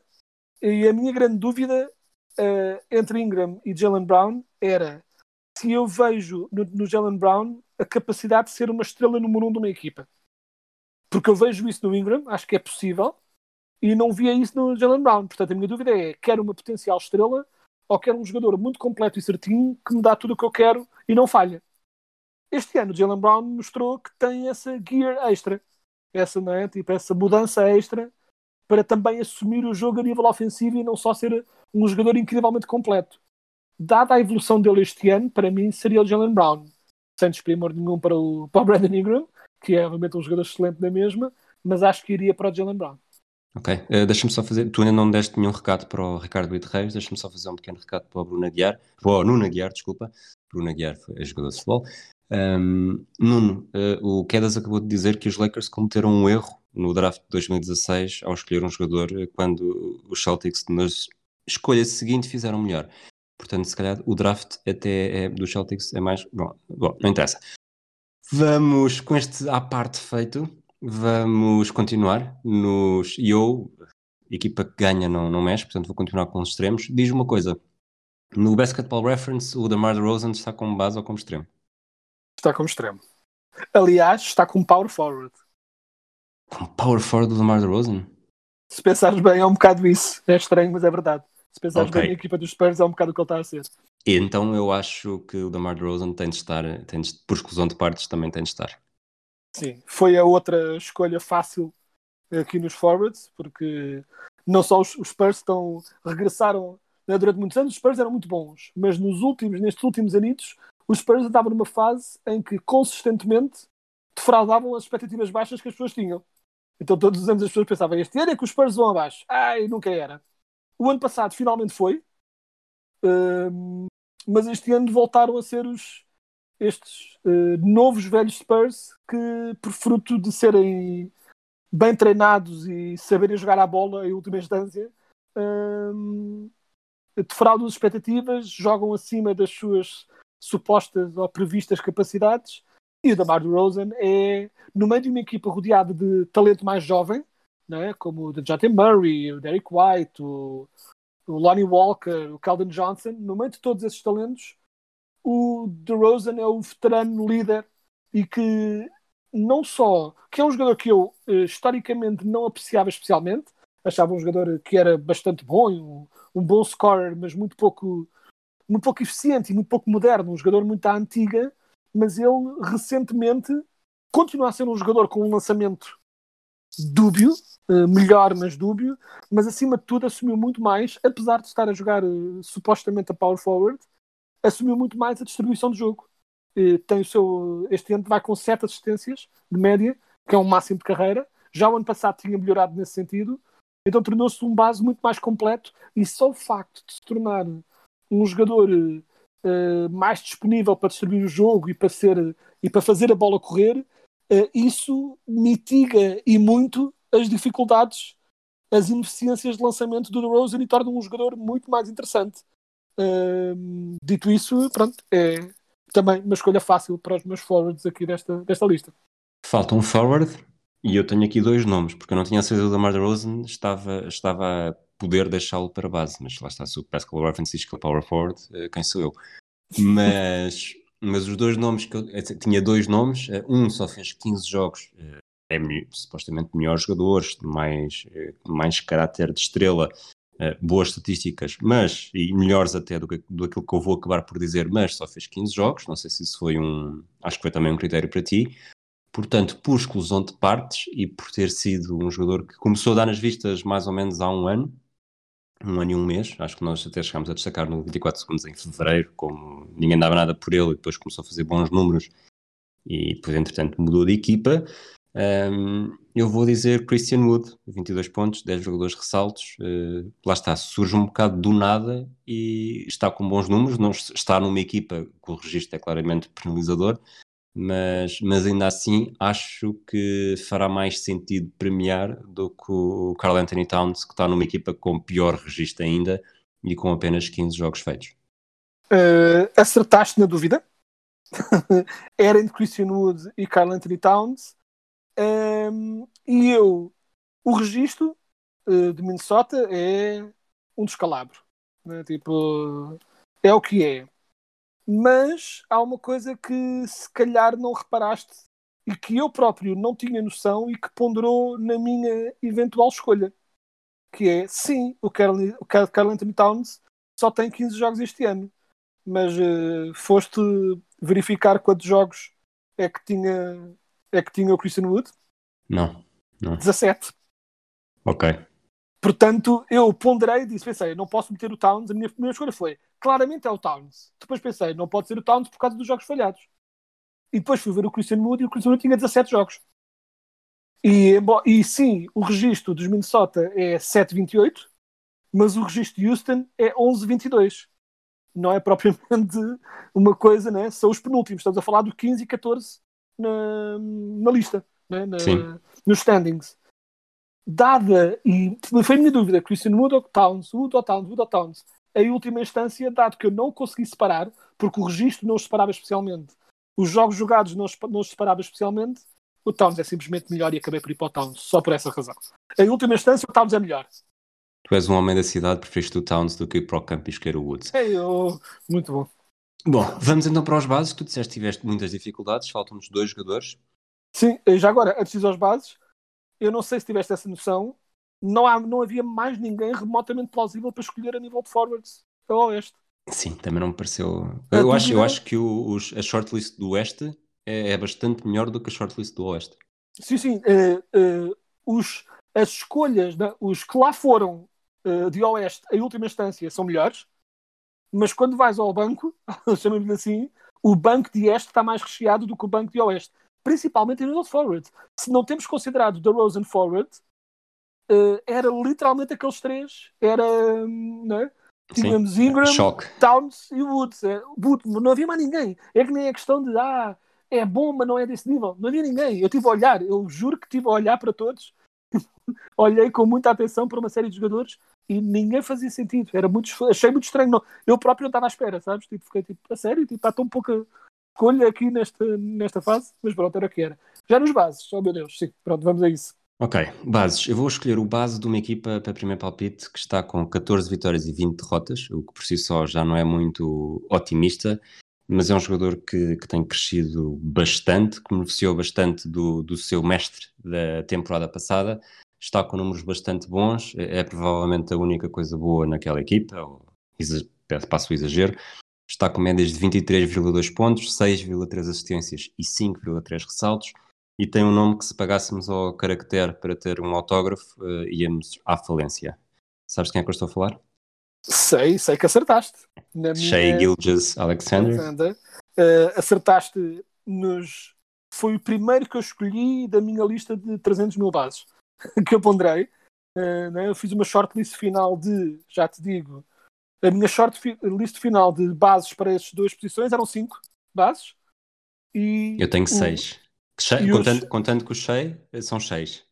e a minha grande dúvida eh, entre Ingram e Jalen Brown era se eu vejo no, no Jalen Brown a capacidade de ser uma estrela número um de uma equipa. Porque eu vejo isso no Ingram, acho que é possível, e não via isso no Jalen Brown. Portanto, a minha dúvida é: quero uma potencial estrela ou quero um jogador muito completo e certinho que me dá tudo o que eu quero e não falha? Este ano o Jalen Brown mostrou que tem essa gear extra, essa, não é? tipo, essa mudança extra para também assumir o jogo a nível ofensivo e não só ser um jogador incrivelmente completo. Dada a evolução dele este ano, para mim seria o Jalen Brown. Sem desprimor nenhum para o, [LAUGHS] para o Brandon Ingram, que é obviamente um jogador excelente na mesma, mas acho que iria para o Jalen Brown. Ok, uh, deixa-me só fazer. Tu ainda não deste nenhum recado para o Ricardo Brito Reis, deixa-me só fazer um pequeno recado para o Bruno Aguiar, para o Nuno Aguiar, desculpa. Bruno Aguiar foi jogador de futebol. Um, Nuno, uh, o Quedas acabou de dizer que os Lakers cometeram um erro no draft de 2016 ao escolher um jogador eh, quando os Celtics na escolha seguinte fizeram melhor. Portanto, se calhar o draft até é, dos Celtics é mais. Bom, bom, não interessa. Vamos, com este à parte feito, vamos continuar nos. E eu, equipa que ganha não, não mexe, portanto vou continuar com os extremos. Diz uma coisa: no Basketball Reference, o DeMar DeRozan está como base ou como extremo? Está como extremo. Aliás, está como power forward. Como power forward do DeMar DeRozan? Se pensares bem, é um bocado isso. É estranho, mas é verdade. Se pensares Ok. bem, a equipa dos Spurs é um bocado o que ele está a ser. Então eu acho que o DeMar DeRozan tem de estar, tem de, por exclusão de partes, também tem de estar. Sim, foi a outra escolha fácil aqui nos forwards, porque não só os, os Spurs estão, regressaram né, durante muitos anos, os Spurs eram muito bons, mas nos últimos, nestes últimos anitos, os Spurs estavam numa fase em que consistentemente defraudavam as expectativas baixas que as pessoas tinham. Então todos os anos as pessoas pensavam, este ano é que os Spurs vão abaixo. Ai, nunca era. O ano passado finalmente foi, Hum, mas este ano voltaram a ser os, estes eh, novos velhos Spurs que, por fruto de serem bem treinados e saberem jogar a bola em última instância, hum, defraudam as expectativas, jogam acima das suas supostas ou previstas capacidades. E o Damar DeRozan é, no meio de uma equipa rodeada de talento mais jovem, né, como o Dejounte Murray, o Derek White, o, o Lonnie Walker, o Calvin Johnson, no meio de todos esses talentos, o DeRozan é o veterano líder e que não só que é um jogador que eu eh, historicamente não apreciava especialmente, achava um jogador que era bastante bom, um, um bom scorer, mas muito pouco muito pouco eficiente e muito pouco moderno, um jogador muito à antiga, mas ele recentemente continua a ser um jogador com um lançamento dúbio, eh, melhor, mas dúbio, mas acima de tudo assumiu muito mais, apesar de estar a jogar eh, supostamente a power forward, assumiu muito mais a distribuição do jogo. Tem o seu, este ano vai com 7 assistências de média, que é um máximo de carreira. Já o ano passado tinha melhorado nesse sentido, então tornou-se um base muito mais completo e só o facto de se tornar um jogador eh, mais disponível para distribuir o jogo e para, ser, e para fazer a bola correr, eh, isso mitiga e muito as dificuldades, as ineficiências de lançamento do DeRozan e torna um jogador muito mais interessante. Dito isso, pronto, é também uma escolha fácil para os meus forwards aqui desta, desta lista. Falta um forward e eu tenho aqui dois nomes, porque eu não tinha certeza do DeMar DeRozan, estava, estava a poder deixá-lo para base, mas lá está, se o Pascal Reference que é power forward, eh, quem sou eu? Mas, [LAUGHS] mas os dois nomes que eu eh, tinha dois nomes, eh, um só fez 15 jogos, eh, é me- supostamente melhor jogador, mais, mais caráter de estrela, boas estatísticas, mas, e melhores até do que do aquilo que eu vou acabar por dizer, mas só fez 15 jogos, não sei se isso foi um, acho que foi também um critério para ti, portanto, por exclusão de partes e por ter sido um jogador que começou a dar nas vistas mais ou menos há um ano, um ano e um mês, acho que nós até chegámos a destacar no 24 segundos em fevereiro, como ninguém dava nada por ele e depois começou a fazer bons números e depois entretanto mudou de equipa. Hum, eu vou dizer Christian Wood, 22 pontos, 10 jogadores ressaltos, eh, lá está, surge um bocado do nada e está com bons números, não es- está numa equipa que o registro é claramente penalizador, mas, mas ainda assim acho que fará mais sentido premiar do que o Carl Anthony Towns, que está numa equipa com pior registro ainda e com apenas 15 jogos feitos. Uh, acertaste na dúvida. [LAUGHS] Era entre Christian Wood e Carl Anthony Towns. Um, e eu, o registro uh, de Minnesota é um descalabro. né? Tipo, é o que é. Mas há uma coisa que se calhar não reparaste e que eu próprio não tinha noção e que ponderou na minha eventual escolha. Que é, sim, o Carl, o Carl Anthony Towns só tem 15 jogos este ano mas eh, foste verificar quantos jogos é que tinha é que tinha o Christian Wood? Não, não. 17. Ok. Portanto, eu ponderei e disse, pensei, não posso meter o Towns, a minha primeira escolha foi, claramente é o Towns. Depois pensei, não pode ser o Towns por causa dos jogos falhados. E depois fui ver o Christian Wood e o Christian Wood tinha 17 jogos. E, e sim, o registro dos Minnesota é 7-28, mas o registro de Houston é 11-22. Não é propriamente uma coisa, né? São os penúltimos. Estamos a falar do 15 e 14 na, na lista, né? na, nos standings. Dada, e foi a minha dúvida, Christian Wood ou Towns, Wood ou Towns, Wood ou Towns, em última instância, dado que eu não consegui separar, porque o registro não os separava especialmente, os jogos jogados não os, não os separava especialmente, o Towns é simplesmente melhor e acabei por ir para o Towns, só por essa razão. Em última instância, o Towns é melhor. Tu és um homem da cidade, preferiste o Towns do que ir para o campo e escolher o Woods. É, eu... Muito bom. Bom, vamos então para os bases. Tu disseste que tiveste muitas dificuldades, faltam-nos dois jogadores. Sim, já agora, antes de ir aos bases, eu não sei se tiveste essa noção, não, há, não havia mais ninguém remotamente plausível para escolher a nível de forwards a oeste. Sim, também não me pareceu. Eu acho, eu acho que o- os- a shortlist do Oeste é, é bastante melhor do que a shortlist do Oeste. Sim, sim. eh, eh, os, as escolhas, os que lá foram eh, de Oeste em última instância são melhores, mas quando vais ao banco, [LAUGHS] chamamos-lhe assim, o banco de Este está mais recheado do que o banco de Oeste, principalmente em nível forward. Se não temos considerado the Rosen forward, eh, era literalmente aqueles três. Era, hum, né? Tínhamos Sim. Ingram, Choque. Towns e Woods. É, Wood, não havia mais ninguém. É que nem a questão de ah, é bom, mas não é desse nível. Não havia ninguém. Eu tive a olhar, eu juro que estive a olhar para todos. [LAUGHS] Olhei com muita atenção para uma série de jogadores e ninguém fazia sentido. Era muito, achei muito estranho. Não. Eu próprio não estava à espera, sabes? Tipo, fiquei tipo, a sério, tipo, há tão pouca escolha aqui nesta, nesta fase, mas pronto, era o que era. Já nos bases, oh meu Deus, sim, pronto, vamos a isso. Ok, bases. Eu vou escolher o base de uma equipa para primeiro palpite que está com 14 vitórias e 20 derrotas, o que por si só já não é muito otimista, mas é um jogador que, que tem crescido bastante, que beneficiou bastante do, do seu mestre da temporada passada, está com números bastante bons, é, é provavelmente a única coisa boa naquela equipa, ou passo o exagero. Está com médias de 23,2 pontos, 6,3 assistências e 5,3 ressaltos e tem um nome que se pagássemos ao caractere para ter um autógrafo, eh, íamos à falência. Sabes quem é que eu estou a falar? Sei, sei que acertaste. Na Shea Gilgis Alexander. Alexander. Eh, acertaste nos. Foi o primeiro que eu escolhi da minha lista de 300 mil bases [LAUGHS] que eu ponderei. Eh, né? Eu fiz uma shortlist final de, já te digo, a minha shortlist final de bases para estas duas posições eram 5 bases. E Eu tenho seis. Shea- e os- contando, contando que o Shea, eh, são seis.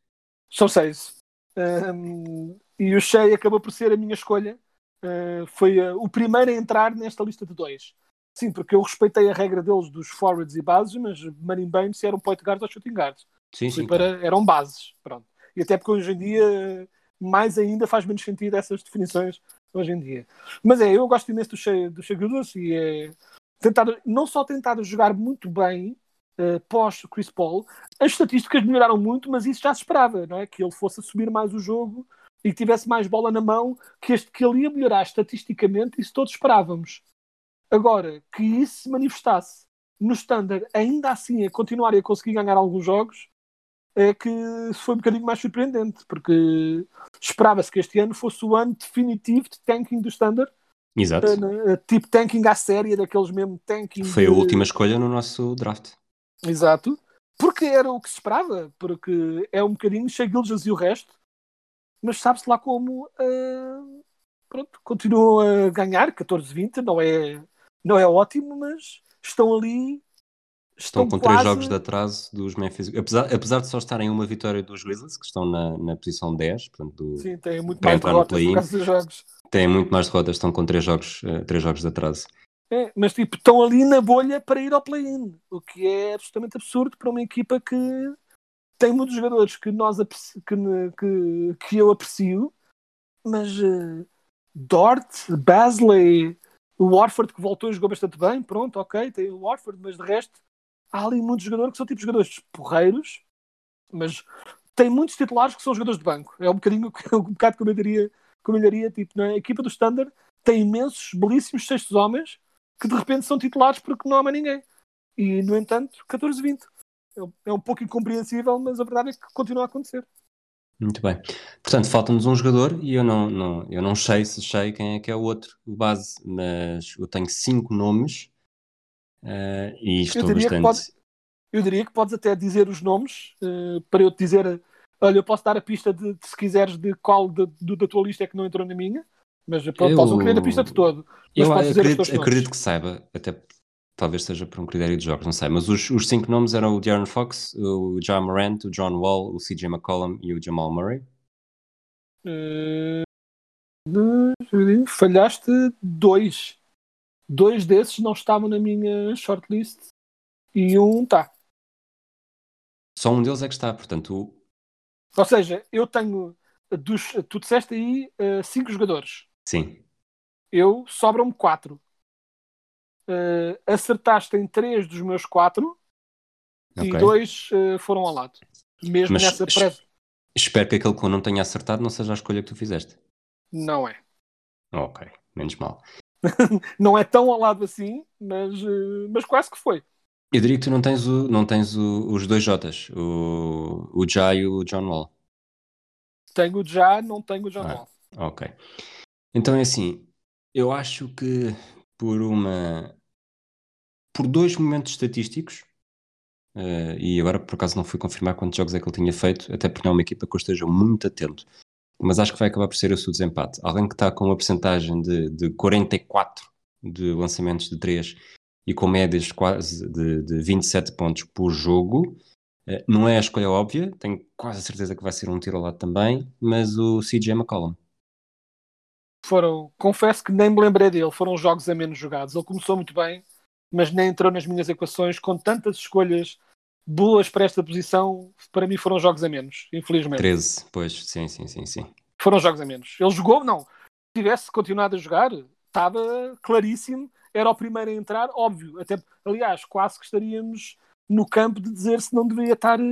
São seis. Um, e o Shea acabou por ser a minha escolha. Uh, foi uh, o primeiro a entrar nesta lista de dois. Sim, porque eu respeitei a regra deles dos forwards e bases, mas marimbei-me se eram point guards ou shooting guards. Sim, sim. para, eram bases. Pronto. E até porque hoje em dia, mais ainda faz menos sentido essas definições hoje em dia. Mas é, eu gosto imenso do Shea, do Gilgeous e é tentar, não só tentar jogar muito bem uh, pós Chris Paul, as estatísticas melhoraram muito, mas isso já se esperava, não é? Que ele fosse assumir mais o jogo e que tivesse mais bola na mão, que, este, que ele ia melhorar estatisticamente, isso todos esperávamos. Agora, que isso se manifestasse no standard, ainda assim a continuar a conseguir ganhar alguns jogos, é que foi um bocadinho mais surpreendente, porque esperava-se que este ano fosse o ano definitivo de tanking do standard, Exato. uh, tipo tanking à série, daqueles mesmo tanking. Foi a de- última escolha no nosso draft. Exato. Porque era o que se esperava, porque é um bocadinho Shea Gilgeous e o resto, mas sabe-se lá como ah, pronto, continuam a ganhar 14-20, não é, não é ótimo, mas estão ali. Estão Estão com quase... três jogos de atraso dos Memphis. Apesar, apesar de só estarem uma vitória dos Grizzlies, que estão na, na posição 10, portanto, do- Sim, têm muito para mais entrar no derrotas por play-in. causa dos jogos. têm muito mais derrotas, estão com três jogos, eh, três jogos de atraso. É, mas tipo, estão ali na bolha para ir ao play-in, o que é absolutamente absurdo para uma equipa que tem muitos jogadores que, nós apreci- que, que, que eu aprecio, mas eh, Dort, Basley, o Warford que voltou e jogou bastante bem, pronto, ok, tem o Warford, mas de resto há ali muitos jogadores que são tipo jogadores porreiros, mas tem muitos titulares que são jogadores de banco. É um bocadinho [LAUGHS] um bocado como eu diria, como eu diria tipo, na equipa do Standard tem imensos, belíssimos sextos homens que de repente são titulares porque não mais ninguém. E, no entanto, 14-20. É É um pouco incompreensível, mas a verdade é que continua a acontecer. Muito bem. Portanto, falta-nos um jogador e eu não, não, eu não sei se sei quem é que é o outro, o base, mas eu tenho cinco nomes eh, e estou diria que bastante. Eu diria que podes até dizer os nomes eh, para eu te dizer. Olha, eu posso dar a pista de, de, se quiseres de qual de- do- da tua lista é que não entrou na minha, mas pode, Eu- podes não querer a pista de todo. Eu acredito, acredito que saiba, até talvez seja por um critério de jogos, não sei, mas os, os cinco nomes eram o De'Aaron Fox, o John Morant, o John Wall, o CJ McCollum e o Jamal Murray. De- falhaste dois. Dois desses não estavam na minha shortlist e um tá. Só um deles é que está, portanto, Ou seja, eu tenho dos, tu disseste aí eh, cinco jogadores. sim. Eu sobram-me quatro. Eh, acertaste em três dos meus quatro e Ok. dois eh, foram ao lado. Mesmo Mas nessa es- pré. Espero que aquele que eu não tenha acertado não seja a escolha que tu fizeste. Não é. Ok, menos mal. [LAUGHS] Não é tão ao lado assim, mas, eh, mas quase que foi. Eu diria que tu não tens, o, não tens o- os dois Jotas, o, o Ja e o John Wall. Tenho já, não tenho já Ah. não. Ok. Então é assim, eu acho que por uma por dois momentos estatísticos, eh, e agora por acaso não fui confirmar quantos jogos é que ele tinha feito, até porque não é uma equipa que eu esteja muito atento, mas acho que vai acabar por ser esse o desempate. Alguém que está com uma percentagem de, de 44 de lançamentos de 3 e com médias quase de, de 27 pontos por jogo, eh, não é a escolha óbvia, tenho quase certeza que vai ser um tiro ao lado também, mas o CJ McCollum. Foram, confesso que nem me lembrei dele, foram jogos a menos jogados. Ele começou muito bem, mas nem entrou nas minhas equações com tantas escolhas boas para esta posição. Para mim foram jogos a menos, infelizmente. 13, pois, sim, sim, sim, sim. Foram jogos a menos. Ele jogou, não. Se tivesse continuado a jogar, estava claríssimo, era o primeiro a entrar, óbvio. Até, aliás, quase que estaríamos no campo de dizer se não deveria estar eh,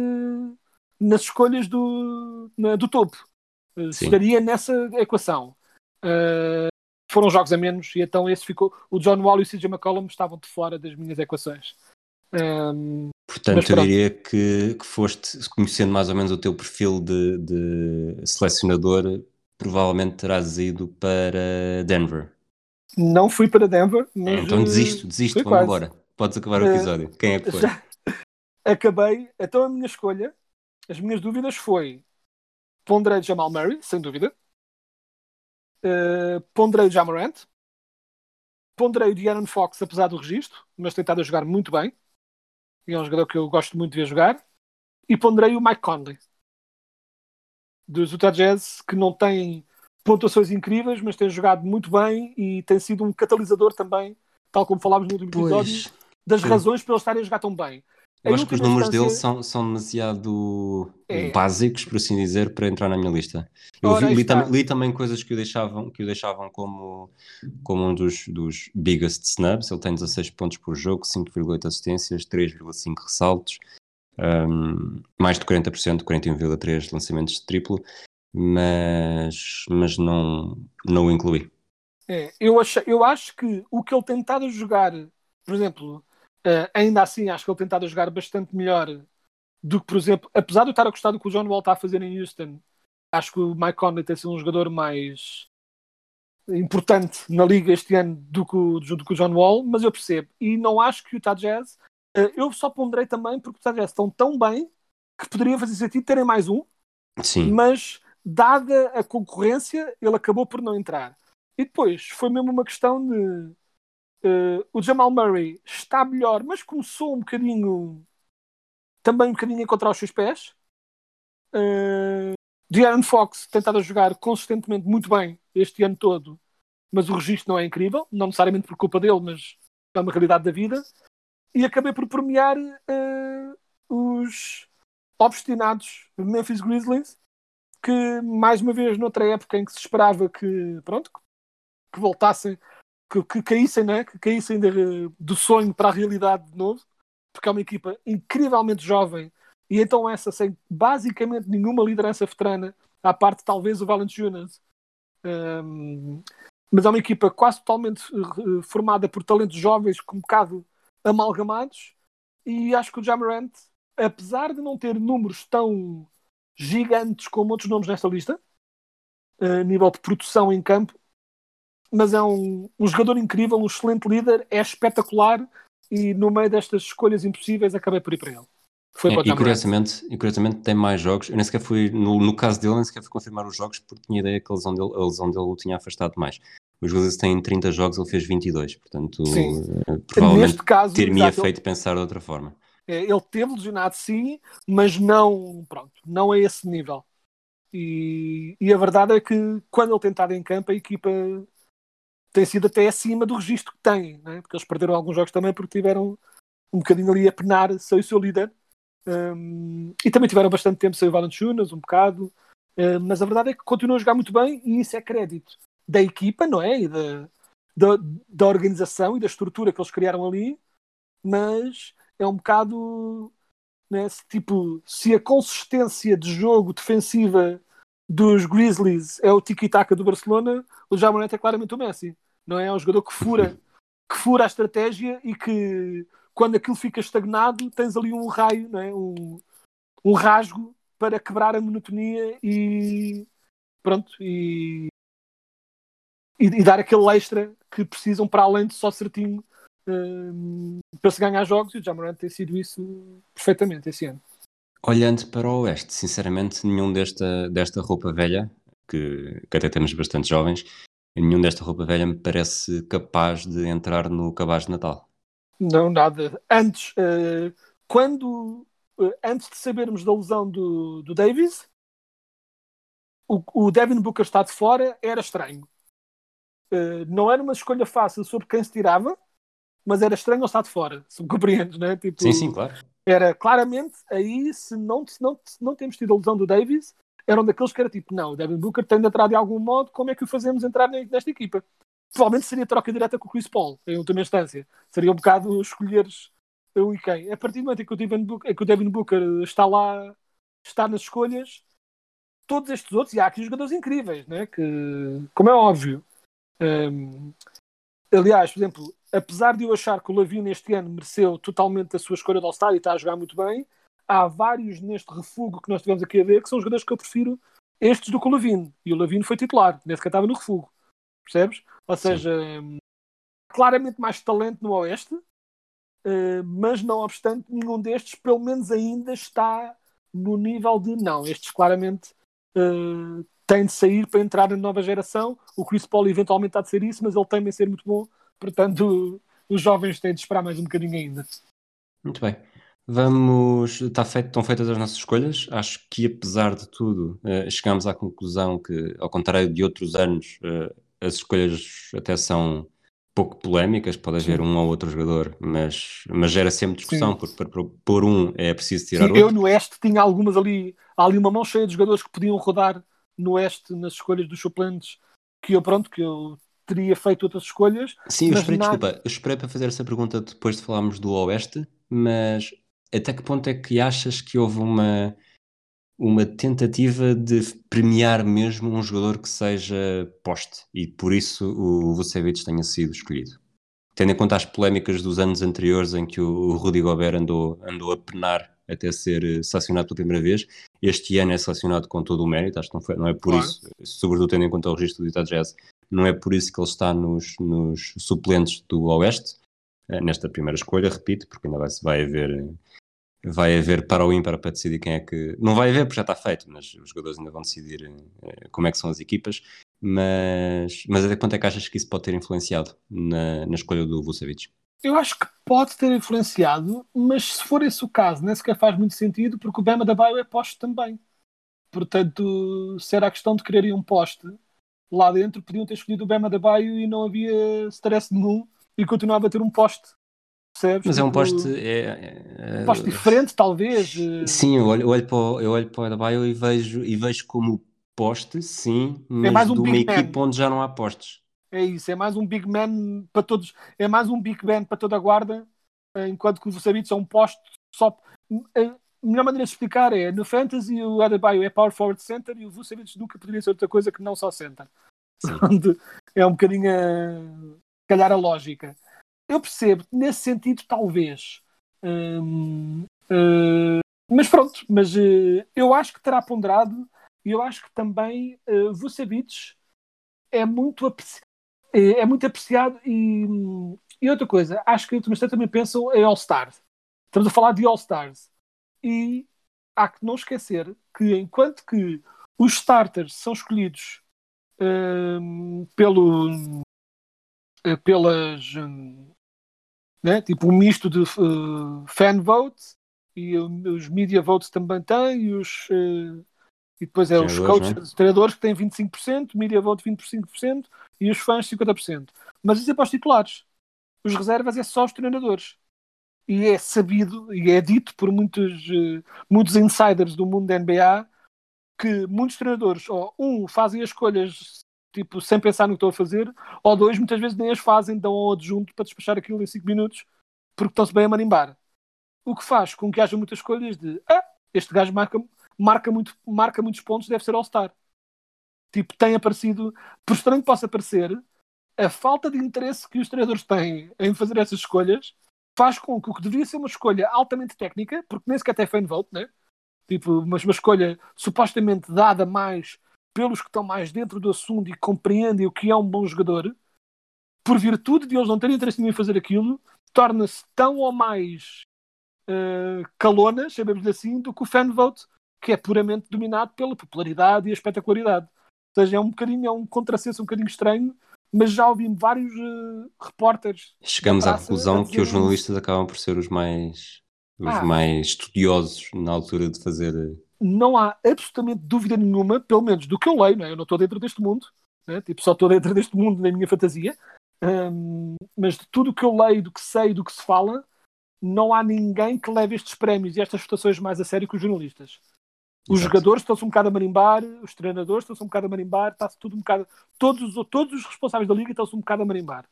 nas escolhas do, na- do topo. Eh, estaria nessa equação. Eh, foram jogos a menos e então esse ficou. O John Wall e o CJ McCollum estavam de fora das minhas equações. Ehm, Portanto, eu diria que, que foste, conhecendo mais ou menos o teu perfil de, de selecionador, provavelmente terás ido para Denver. não fui para Denver, mas então eh, desisto, desisto, fui vamos quase. embora. Podes acabar o Eh, episódio. Quem é que foi? Já [LAUGHS] acabei. Então a minha escolha, as minhas dúvidas foi ponderei Jamal Murray, sem dúvida. Uh, ponderei Jamarant. Ponderei o De'Aaron Fox, apesar do registro, mas tem estado a jogar muito bem. E é um jogador que eu gosto muito de ver jogar. E ponderei o Mike Conley. Dos Utah Jazz, que não tem pontuações incríveis, mas tem jogado muito bem e tem sido um catalisador também, tal como falámos no último episódio, Pois, das sim. razões para eles estarem a jogar tão bem. Eu acho que os números dele são, são demasiado É. básicos, por assim dizer, para entrar na minha lista. Eu Ora, vi- li, também, li também coisas que o deixavam, que o deixavam como, como um dos, dos biggest snubs. Ele tem 16 pontos por jogo, 5,8 assistências, 3,5 ressaltos, um, mais de 40%, 41,3 lançamentos de triplo, mas, mas não, não o incluí. É, eu, acho, eu acho que o que ele tem estado a jogar, por exemplo, eh, ainda assim, acho que ele tem estado a jogar bastante melhor do que, por exemplo, apesar de eu estar a gostar do que o John Wall está a fazer em Houston, acho que o Mike Conley tem sido um jogador mais importante na liga este ano do que, o, do que o John Wall, mas eu percebo. E não acho que o Utah Jazz, eh, eu só ponderei também porque o Utah Jazz estão tão bem que poderia fazer sentido terem mais um, Sim, mas dada a concorrência, ele acabou por não entrar. E depois foi mesmo uma questão de eh, o Jamal Murray está melhor, mas começou um bocadinho também um bocadinho a encontrar os seus pés. Uh, De'Aaron Fox tem estado a jogar consistentemente muito bem este ano todo, mas o registro não é incrível, não necessariamente por culpa dele, mas é uma realidade da vida. E acabei por premiar eh, os obstinados Memphis Grizzlies, que mais uma vez noutra época em que se esperava que pronto que voltassem que, que caíssem né que caíssem de- do sonho para a realidade de novo porque é uma equipa incrivelmente jovem e então essa sem basicamente nenhuma liderança veterana à parte talvez o Valanciunas Ahm, mas é uma equipa quase totalmente eh, formada por talentos jovens com um bocado amalgamados e acho que o Jamarant apesar de não ter números tão gigantes como outros nomes nesta lista, a nível de produção em campo, mas é um, um jogador incrível, um excelente líder, é espetacular e no meio destas escolhas impossíveis acabei por ir para ele. Foi É, para e, curiosamente, e curiosamente tem mais jogos. Eu nem sequer fui, no, no caso dele, nem sequer fui confirmar os jogos porque tinha ideia que a lesão dele, a lesão dele o tinha afastado mais. Os Wizards têm 30 jogos, ele fez 22, portanto, Sim. eh, provavelmente ter-me-ia exato, ele- feito pensar de outra forma. É, ele teve lesionado sim, mas não, pronto, não a esse nível. E, e a verdade é que quando ele tem estado em campo, a equipa tem sido até acima do registro que tem, né? porque eles perderam alguns jogos também porque tiveram um bocadinho ali a penar sem o seu líder. Um, e também tiveram bastante tempo sem o Valanciunas, um bocado. Um, mas a verdade é que continuam a jogar muito bem e isso é crédito da equipa, não é? E da, da, da organização e da estrutura que eles criaram ali. Mas é um bocado né, se, tipo, se a consistência de jogo defensiva dos Grizzlies é o tiki-taka do Barcelona, o Jamonet é claramente o Messi. Não é? É um jogador que fura, que fura a estratégia e que quando aquilo fica estagnado tens ali um raio, não é? um, um rasgo para quebrar a monotonia e pronto e, e, e dar aquele extra que precisam para além de só certinho hum, para se ganhar jogos e o Jamoran tem sido isso perfeitamente esse ano. Olhando para o Oeste, sinceramente, nenhum desta, desta roupa velha, que, que até temos bastante jovens, nenhum desta roupa velha me parece capaz de entrar no cabaz de Natal. Não, nada. Antes, eh, quando eh, antes de sabermos da lesão do, do Davis, o, o Devin Booker está de fora era estranho. Eh, não era uma escolha fácil sobre quem se tirava, mas era estranho ele estar de fora, se me compreendes, né? Tipo, Sim, sim, claro. Era claramente aí, se não, se não, se não temos tido a lesão do Davis, eram daqueles que era tipo, não, o Devin Booker tem de entrar de algum modo, como é que o fazemos entrar nesta equipa? Provavelmente seria troca direta com o Chris Paul, em última instância. Seria um bocado escolheres o e quem. A partir do momento em que o Devin Booker, que o Devin Booker está lá, está nas escolhas, todos estes outros, e há aqui jogadores incríveis, né? que, como é óbvio. hum, aliás, por exemplo, apesar de eu achar que o Lavine este ano mereceu totalmente a sua escolha de All-Star e está a jogar muito bem, há vários neste refúgio que nós tivemos aqui a ver que são jogadores que eu prefiro estes do que o Lavine. E o Lavine foi titular, nem sequer estava no refúgio. Percebes? Ou seja, hum, claramente mais talento no Oeste, uh, mas não obstante, nenhum destes, pelo menos ainda, está no nível de não. Estes claramente têm de sair para entrar na nova geração. O Chris Paul eventualmente há de ser isso, mas ele tem de ser muito bom. Portanto, os jovens têm de esperar mais um bocadinho ainda. Muito bem. Vamos. Está feito, estão feitas as nossas escolhas. Acho que, apesar de tudo, eh, chegamos à conclusão que, ao contrário de outros anos, eh, as escolhas até são pouco polémicas. Pode haver Sim. um ou outro jogador, mas, mas gera sempre discussão, porque para pro- pôr um é preciso tirar Sim, eu outro. no Oeste tinha algumas ali, há ali uma mão cheia de jogadores que podiam rodar no Oeste nas escolhas dos suplentes, que eu pronto, que eu teria feito outras escolhas. Sim, eu esperei, nada- desculpa, eu esperei para fazer essa pergunta depois de falarmos do Oeste, mas até que ponto é que achas que houve uma, uma tentativa de premiar mesmo um jogador que seja poste e por isso o Vucevic tenha sido escolhido? Tendo em conta as polémicas dos anos anteriores em que o Rudy Gobert andou, andou a penar até ser eh, selecionado pela primeira vez, este ano é selecionado com todo o mérito, acho que não, foi, não é por Claro. isso, sobretudo tendo em conta o registro do Utah Jazz, não é por isso que ele está nos, nos suplentes do Oeste, eh, nesta primeira escolha, repito, porque ainda vai, vai haver vai haver para o ímpar para decidir quem é que. Não vai haver porque já está feito, mas os jogadores ainda vão decidir eh, como é que são as equipas. Mas, mas até quanto é que achas que isso pode ter influenciado na, na escolha do Vucevic? Eu acho que pode ter influenciado, mas se for esse o caso, nem sequer faz muito sentido, porque o Bema da Baio é poste também. Portanto, se era a questão de quererem um poste lá dentro, podiam ter escolhido o Bema da Baio e não havia stress nenhum e continuava a ter um poste. Percebes? Mas é um poste. É, é- um poste diferente, talvez. eh, Sim, eu olho, eu olho para o, eu olho para o Adebayo e vejo, e vejo como poste, sim, mas mais um de uma equipa onde já não há postes. É isso, é mais um big man para todos, é mais um big man para toda a guarda, eh, enquanto que o Vucevic é um poste só. A melhor maneira de explicar é, no Fantasy o Adebayo é power forward center e o Vucevic nunca poderia ser outra coisa que não só center. [LAUGHS] É um bocadinho, a, calhar, a lógica. Eu percebo, nesse sentido, talvez, hum, eh, mas pronto, mas eh, eu acho que terá ponderado e eu acho que também uh, Vucevic é muito, apreci é, é muito apreciado e, e outra coisa, acho que ultimamente também pensam em All-Stars. Estamos a falar de All-Stars. E há que não esquecer que enquanto que os starters são escolhidos hum, pelo eh, pelas né, tipo um misto de uh, fan votes e os media votes também têm e os uh, e depois é os coaches, né? os treinadores que têm 25%, media vote 25% e os fãs 50%. Mas isso é para os titulares. Os reservas é só os treinadores. E é sabido e é dito por muitos, uh, muitos insiders do mundo da NBA que muitos treinadores, ou um, fazem as escolhas tipo, sem pensar no que estão a fazer, ou dois, muitas vezes nem as fazem, dão ao adjunto para despachar aquilo em 5 minutos porque estão-se bem a marimbar. O que faz com que haja muitas escolhas de ah, este gajo marca, marca, muito, marca muitos pontos, deve ser All-Star. Tipo, tem aparecido, por estranho que possa parecer, a falta de interesse que os treinadores têm em fazer essas escolhas faz com que o que deveria ser uma escolha altamente técnica, porque nem sequer tem fan vote, né? Tipo, mas uma escolha supostamente dada mais pelos que estão mais dentro do assunto e compreendem o que é um bom jogador, por virtude de eles não terem interesse em fazer aquilo, torna-se tão ou mais uh, calona, chamemos assim, do que o fan vote, que é puramente dominado pela popularidade e a espetacularidade. Ou seja, é um bocadinho, é um contrassenso um bocadinho estranho, mas já ouvi vários uh, repórteres. Chegamos à conclusão que os jornalistas acabam por ser os mais os ah, mais estudiosos na altura de fazer. Eh, não há absolutamente dúvida nenhuma, pelo menos do que eu leio, não é? eu não estou dentro deste mundo, né? tipo, só estou dentro [LAUGHS] deste mundo na minha fantasia, um, mas de tudo o que eu leio, do que sei, do que se fala, não há ninguém que leve estes prémios e estas votações mais a sério que os jornalistas. Os Exato. jogadores estão-se um bocado a marimbar, os treinadores estão-se um bocado a marimbar, está-se tudo um bocado. Todos, todos os responsáveis da liga estão-se um bocado a marimbar.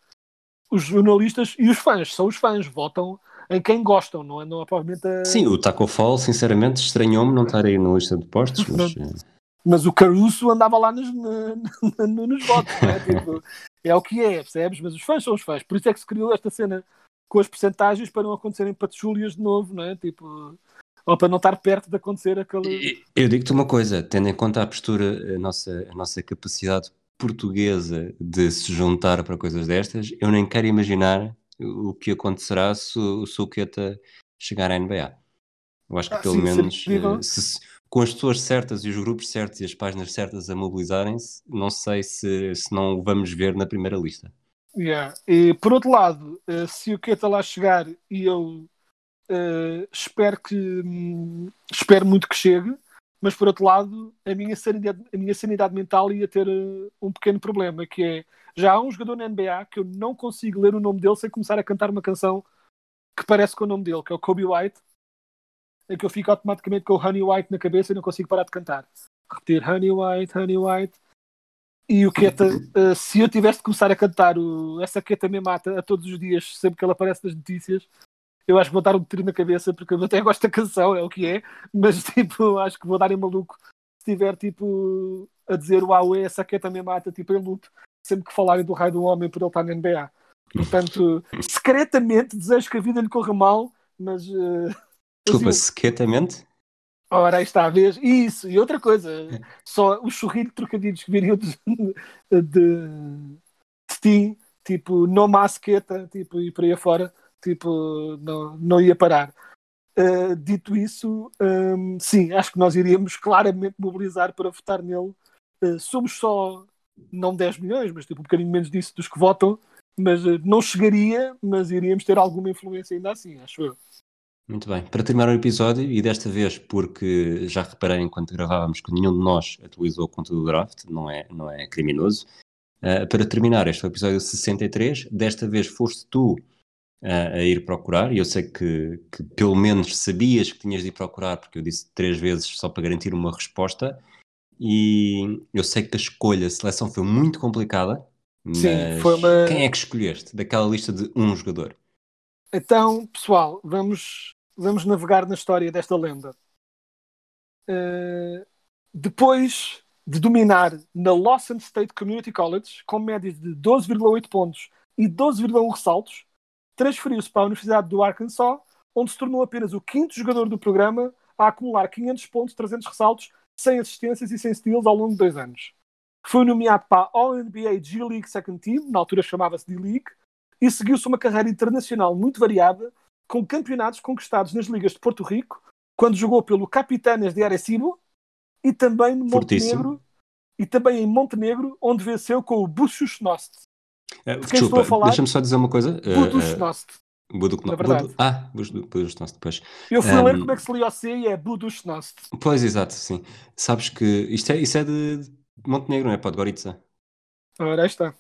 Os jornalistas e os fãs, são os fãs, votam em quem gostam, não é? Não é provavelmente a... Sim, o Taco Fall, sinceramente, estranhou-me não estar aí na lista de postos, mas. Eh, mas o Caruso andava lá nos, nos votos, é? [LAUGHS] Tipo, é o que é, percebes? Mas os fãs são os fãs, por isso é que se criou esta cena com as percentagens para não acontecerem patchúlias de novo, não é? Tipo, ou para não estar perto de acontecer aquele. Eu digo-te uma coisa, tendo em conta a postura, a nossa, a nossa capacidade portuguesa de se juntar para coisas destas, eu nem quero imaginar o que acontecerá se, o Queta chegar à NBA. Eu acho que ah, pelo sim, menos eh, se, com as pessoas certas e os grupos certos e as páginas certas a mobilizarem-se, não sei se, se não o vamos ver na primeira lista. Yeah. E por outro lado, eh, se o Queta lá chegar e eu uh, espero que hum, espero muito que chegue, mas por outro lado, a minha sanidade, a minha sanidade mental ia ter uh, um pequeno problema, que é já há um jogador na NBA que eu não consigo ler o nome dele sem começar a cantar uma canção que parece com o nome dele, que é o Kobe White, em que eu fico automaticamente com o Honey White na cabeça e não consigo parar de cantar. Repetir Honey White, Honey White. E o Keta, uh, se eu tivesse de começar a cantar o Essa Keta me mata a todos os dias, sempre que ela aparece nas notícias, eu acho que vou dar um tiro na cabeça porque eu até gosto da canção, é o que é, mas [LAUGHS] tipo, acho que vou dar em maluco se estiver tipo a dizer o Aue, essa que também mata, tipo em loop, sempre que falarem do raio do homem por ele estar na NBA. Portanto, [LAUGHS] secretamente desejo que a vida lhe corra mal, mas. Uh, Desculpa, assim, secretamente? Ora, aí está a vez. Isso, e outra coisa, só os sorrisos trocadilhos que viriam de, de, de Steam, tipo, no masqueta, tipo, e por aí afora, tipo, não, não ia parar. Uh, dito isso, um, sim, acho que nós iríamos claramente mobilizar para votar nele. Uh, somos só, não 10 milhões, mas tipo um bocadinho menos disso dos que votam, mas uh, não chegaria, mas iríamos ter alguma influência ainda assim, acho eu. Muito bem. Para terminar o episódio, e desta vez porque já reparei enquanto gravávamos que nenhum de nós atualizou o conteúdo do draft, não é, não é criminoso. para terminar, este é episódio 63. Desta vez foste tu a, a, ir procurar, e eu sei que, que, pelo menos sabias que tinhas de ir procurar, porque eu disse três vezes só para garantir uma resposta, e eu sei que a escolha, a seleção foi muito complicada, Sim, foi uma... quem é que escolheste daquela lista de um jogador? Então, pessoal, vamos, vamos navegar na história desta lenda. Uh, depois de dominar na Lawson State Community College, com médias de 12,8 pontos e 12,1 ressaltos, transferiu-se para a Universidade do Arkansas, onde se tornou apenas o quinto jogador do programa a acumular 500 pontos, 300 ressaltos, 100 assistências e 100 steals ao longo de dois anos. Foi nomeado para a All-NBA G-League Second Team, na altura chamava-se D-League, e seguiu-se uma carreira internacional muito variada, com campeonatos conquistados nas ligas de Porto Rico, quando jogou pelo Capitanes de Arecibo, e também no Fortíssimo. Montenegro, e também em Montenegro, onde venceu com o Budućnost. Eh, estou desculpa, falar? deixa-me só dizer uma coisa. Buduk- na verdade. Budu- Ah, depois. Eu fui a ler como é que se lia o C e é Budućnost. Pois, exato, sim. Sabes que isto é, isso é de Montenegro, não é? Podgorica. Ora, aí está.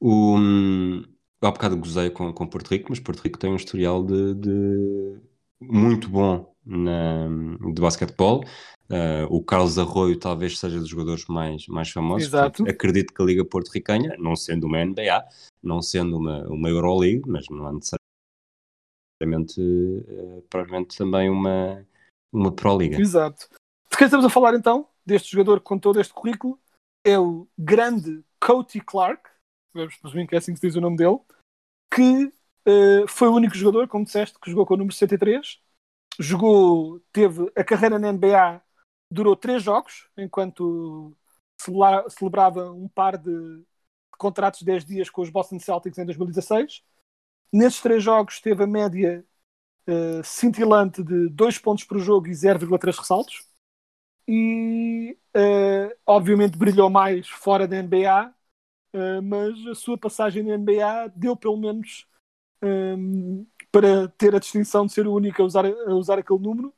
O, hum, há bocado gozei com, com Porto Rico, mas Porto Rico tem um historial de, de- muito bom na, de basquetebol. Uh, o Carlos Arroio talvez seja dos jogadores mais, mais famosos. Exato. Acredito que a Liga Porto-Ricanha, não sendo uma NBA, não sendo uma, uma Euroleague, mas não há necessariamente, uh, provavelmente também uma, uma Pro-Liga. Exato. De quem estamos a falar então? Deste jogador com todo este currículo? É o grande Cody Clark, vamos presumir que é assim que se diz o nome dele, que eh, foi o único jogador, como disseste, que jogou com o número 63. Jogou, teve a carreira na NBA, durou três jogos, enquanto celebra- celebrava um par de contratos de 10 dias com os Boston Celtics em 2016. Nesses três jogos teve a média eh, cintilante de 2 pontos por jogo e 0,3 ressaltos. E eh, obviamente brilhou mais fora da NBA, eh, mas a sua passagem na NBA deu pelo menos ehm, para ter a distinção de ser o único a usar, a usar aquele número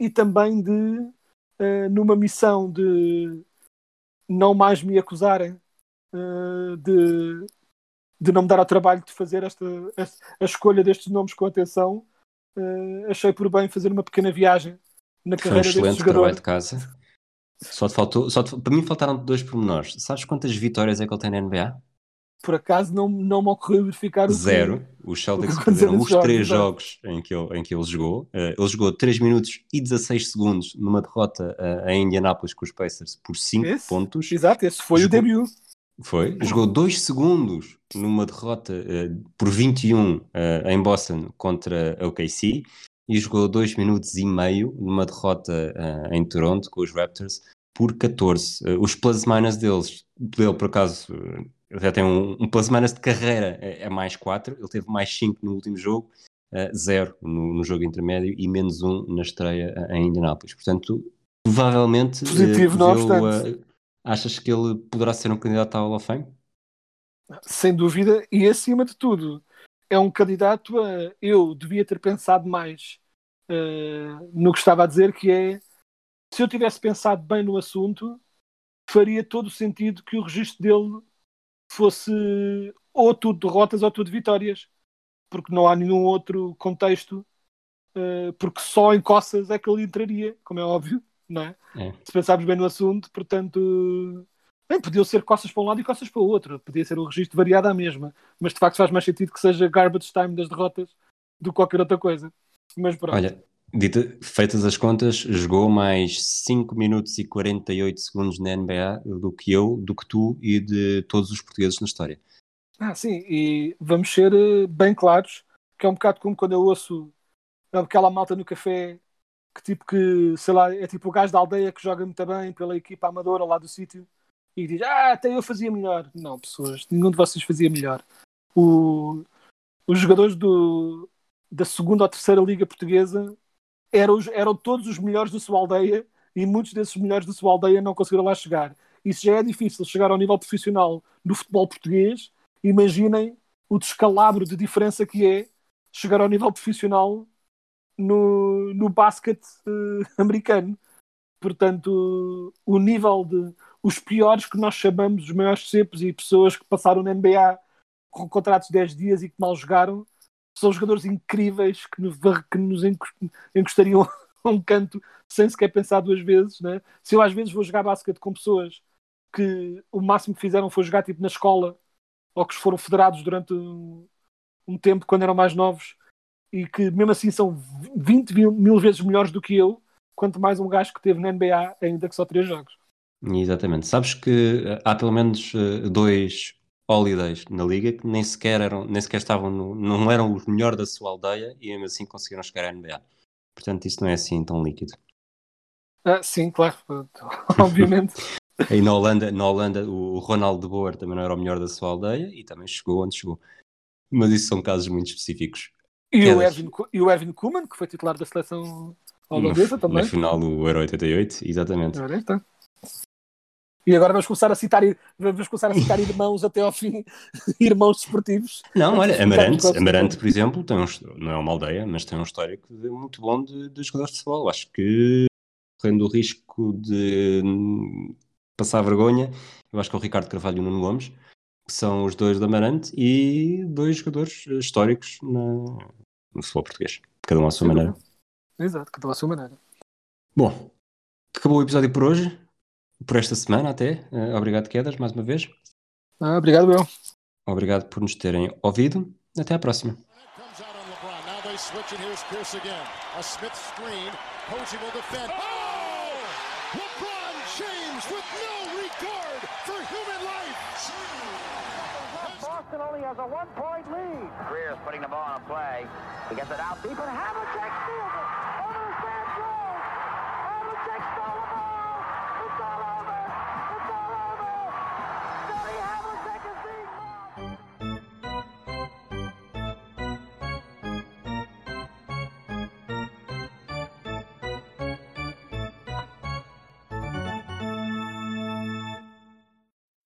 e também de, eh, numa missão de não mais me acusarem eh, de, de não me dar ao trabalho de fazer esta, esta- a escolha destes nomes com atenção, eh, achei por bem fazer uma pequena viagem na Foi um carreira excelente jogador. trabalho de casa. Só te faltou, só te- para mim faltaram dois pormenores. Sabes quantas vitórias é que ele tem na NBA? Por acaso não, não me ocorreu verificar o Zero. Os Celtics o perderam os três jogos em que, ele, em que ele jogou. Eh, ele jogou 3 minutos e 16 segundos numa derrota eh, em Indianápolis com os Pacers por 5 Esse? pontos. Exato, esse foi o Jogou- debut. Foi. Jogou 2 segundos numa derrota eh, por 21 eh, em Boston contra a OKC e jogou 2 minutos e meio numa derrota em Toronto com os Raptors por 14. Eh, os plus-minus deles, dele por acaso, ele já tem um, um plus-minus de carreira, é, é mais 4. Ele teve mais 5 no último jogo, 0 no, no jogo intermédio e menos 1 na estreia eh, em Indianápolis. Portanto, provavelmente. eh, Positivo, não vê-o, obstante. eh, Achas que ele poderá ser um candidato ao Hall of Fame? Sem dúvida, e acima de tudo, é um candidato a. Eu devia ter pensado mais eh, no que estava a dizer, que é se eu tivesse pensado bem no assunto, faria todo o sentido que o registro dele fosse ou tudo derrotas ou tudo vitórias, porque não há nenhum outro contexto, eh, porque só em coças é que ele entraria, como é óbvio, não é? É. se pensarmos bem no assunto, portanto, bem, podiam ser costas para um lado e costas para o outro, podia ser um registro variado à mesma, mas de facto faz mais sentido que seja garbage time das derrotas do que qualquer outra coisa. Mas pronto, Olha, dita, feitas as contas, jogou mais 5 minutos e 48 segundos na NBA do que eu, do que tu e de todos os portugueses na história. ah, sim, e vamos ser eh, bem claros que é um bocado como quando eu ouço aquela malta no café que tipo que, sei lá, é tipo o gajo da aldeia que joga muito bem pela equipa amadora lá do sítio e diz, ah, até eu fazia melhor. Não, pessoas, nenhum de vocês fazia melhor. O- os jogadores do, da segunda ou terceira liga portuguesa eram, eram todos os melhores da sua aldeia e muitos desses melhores da sua aldeia não conseguiram lá chegar. Isso já é difícil chegar ao nível profissional no futebol português. Imaginem o descalabro de diferença que é chegar ao nível profissional no, no basquete eh, [LAUGHS] americano. Portanto, o nível de os piores que nós chamamos os maiores cepos e pessoas que passaram na NBA com contratos de 10 dias e que mal jogaram são jogadores incríveis que nos, que nos encos- encostariam [LAUGHS] a um canto sem sequer pensar duas vezes. Né? Se eu às vezes vou jogar basquete com pessoas que o máximo que fizeram foi jogar tipo na escola ou que foram federados durante um, um tempo quando eram mais novos e que mesmo assim são 20 mil, mil vezes melhores do que eu, quanto mais um gajo que teve na NBA ainda que só três jogos. Exatamente. Sabes que eh, há pelo menos eh, dois holidays na liga que nem sequer eram, nem sequer estavam no, não eram os melhores da sua aldeia e mesmo assim conseguiram chegar à NBA. portanto isso não é assim tão líquido. Ah, sim, claro, [LAUGHS] obviamente. Aí na Holanda, na Holanda o Ronaldo de Boer também não era o melhor da sua aldeia e também chegou onde chegou. Mas isso são casos muito específicos. E o. Erwin, Ko- e o Erwin Koeman, que foi titular da seleção holandesa no, também. Na final do Euro 88, exatamente. Ora, então. E agora vamos começar a citar, vamos começar a citar [LAUGHS] irmãos até ao fim, [LAUGHS] irmãos desportivos. Não, olha, Amarante, Amarante, por exemplo, tem um, não é uma aldeia, mas tem um histórico muito bom de, de jogadores de futebol. Acho que, correndo o risco de hum, passar vergonha, eu acho que é o Ricardo Carvalho e o Nuno Gomes, que são os dois de Amarante e dois jogadores históricos na- no futebol português, cada um à sua maneira. Exato, cada um à sua maneira. Bom, acabou o episódio por hoje, por esta semana até. Eh, obrigado, Quedas, mais uma vez. Ah, obrigado, Bill. Obrigado por nos terem ouvido. Até à próxima. Oh! Boston only has a one-point lead. Greer's putting the ball on a play. He gets it out deep, and Havlicek steals it. Over the Sand Havlicek stole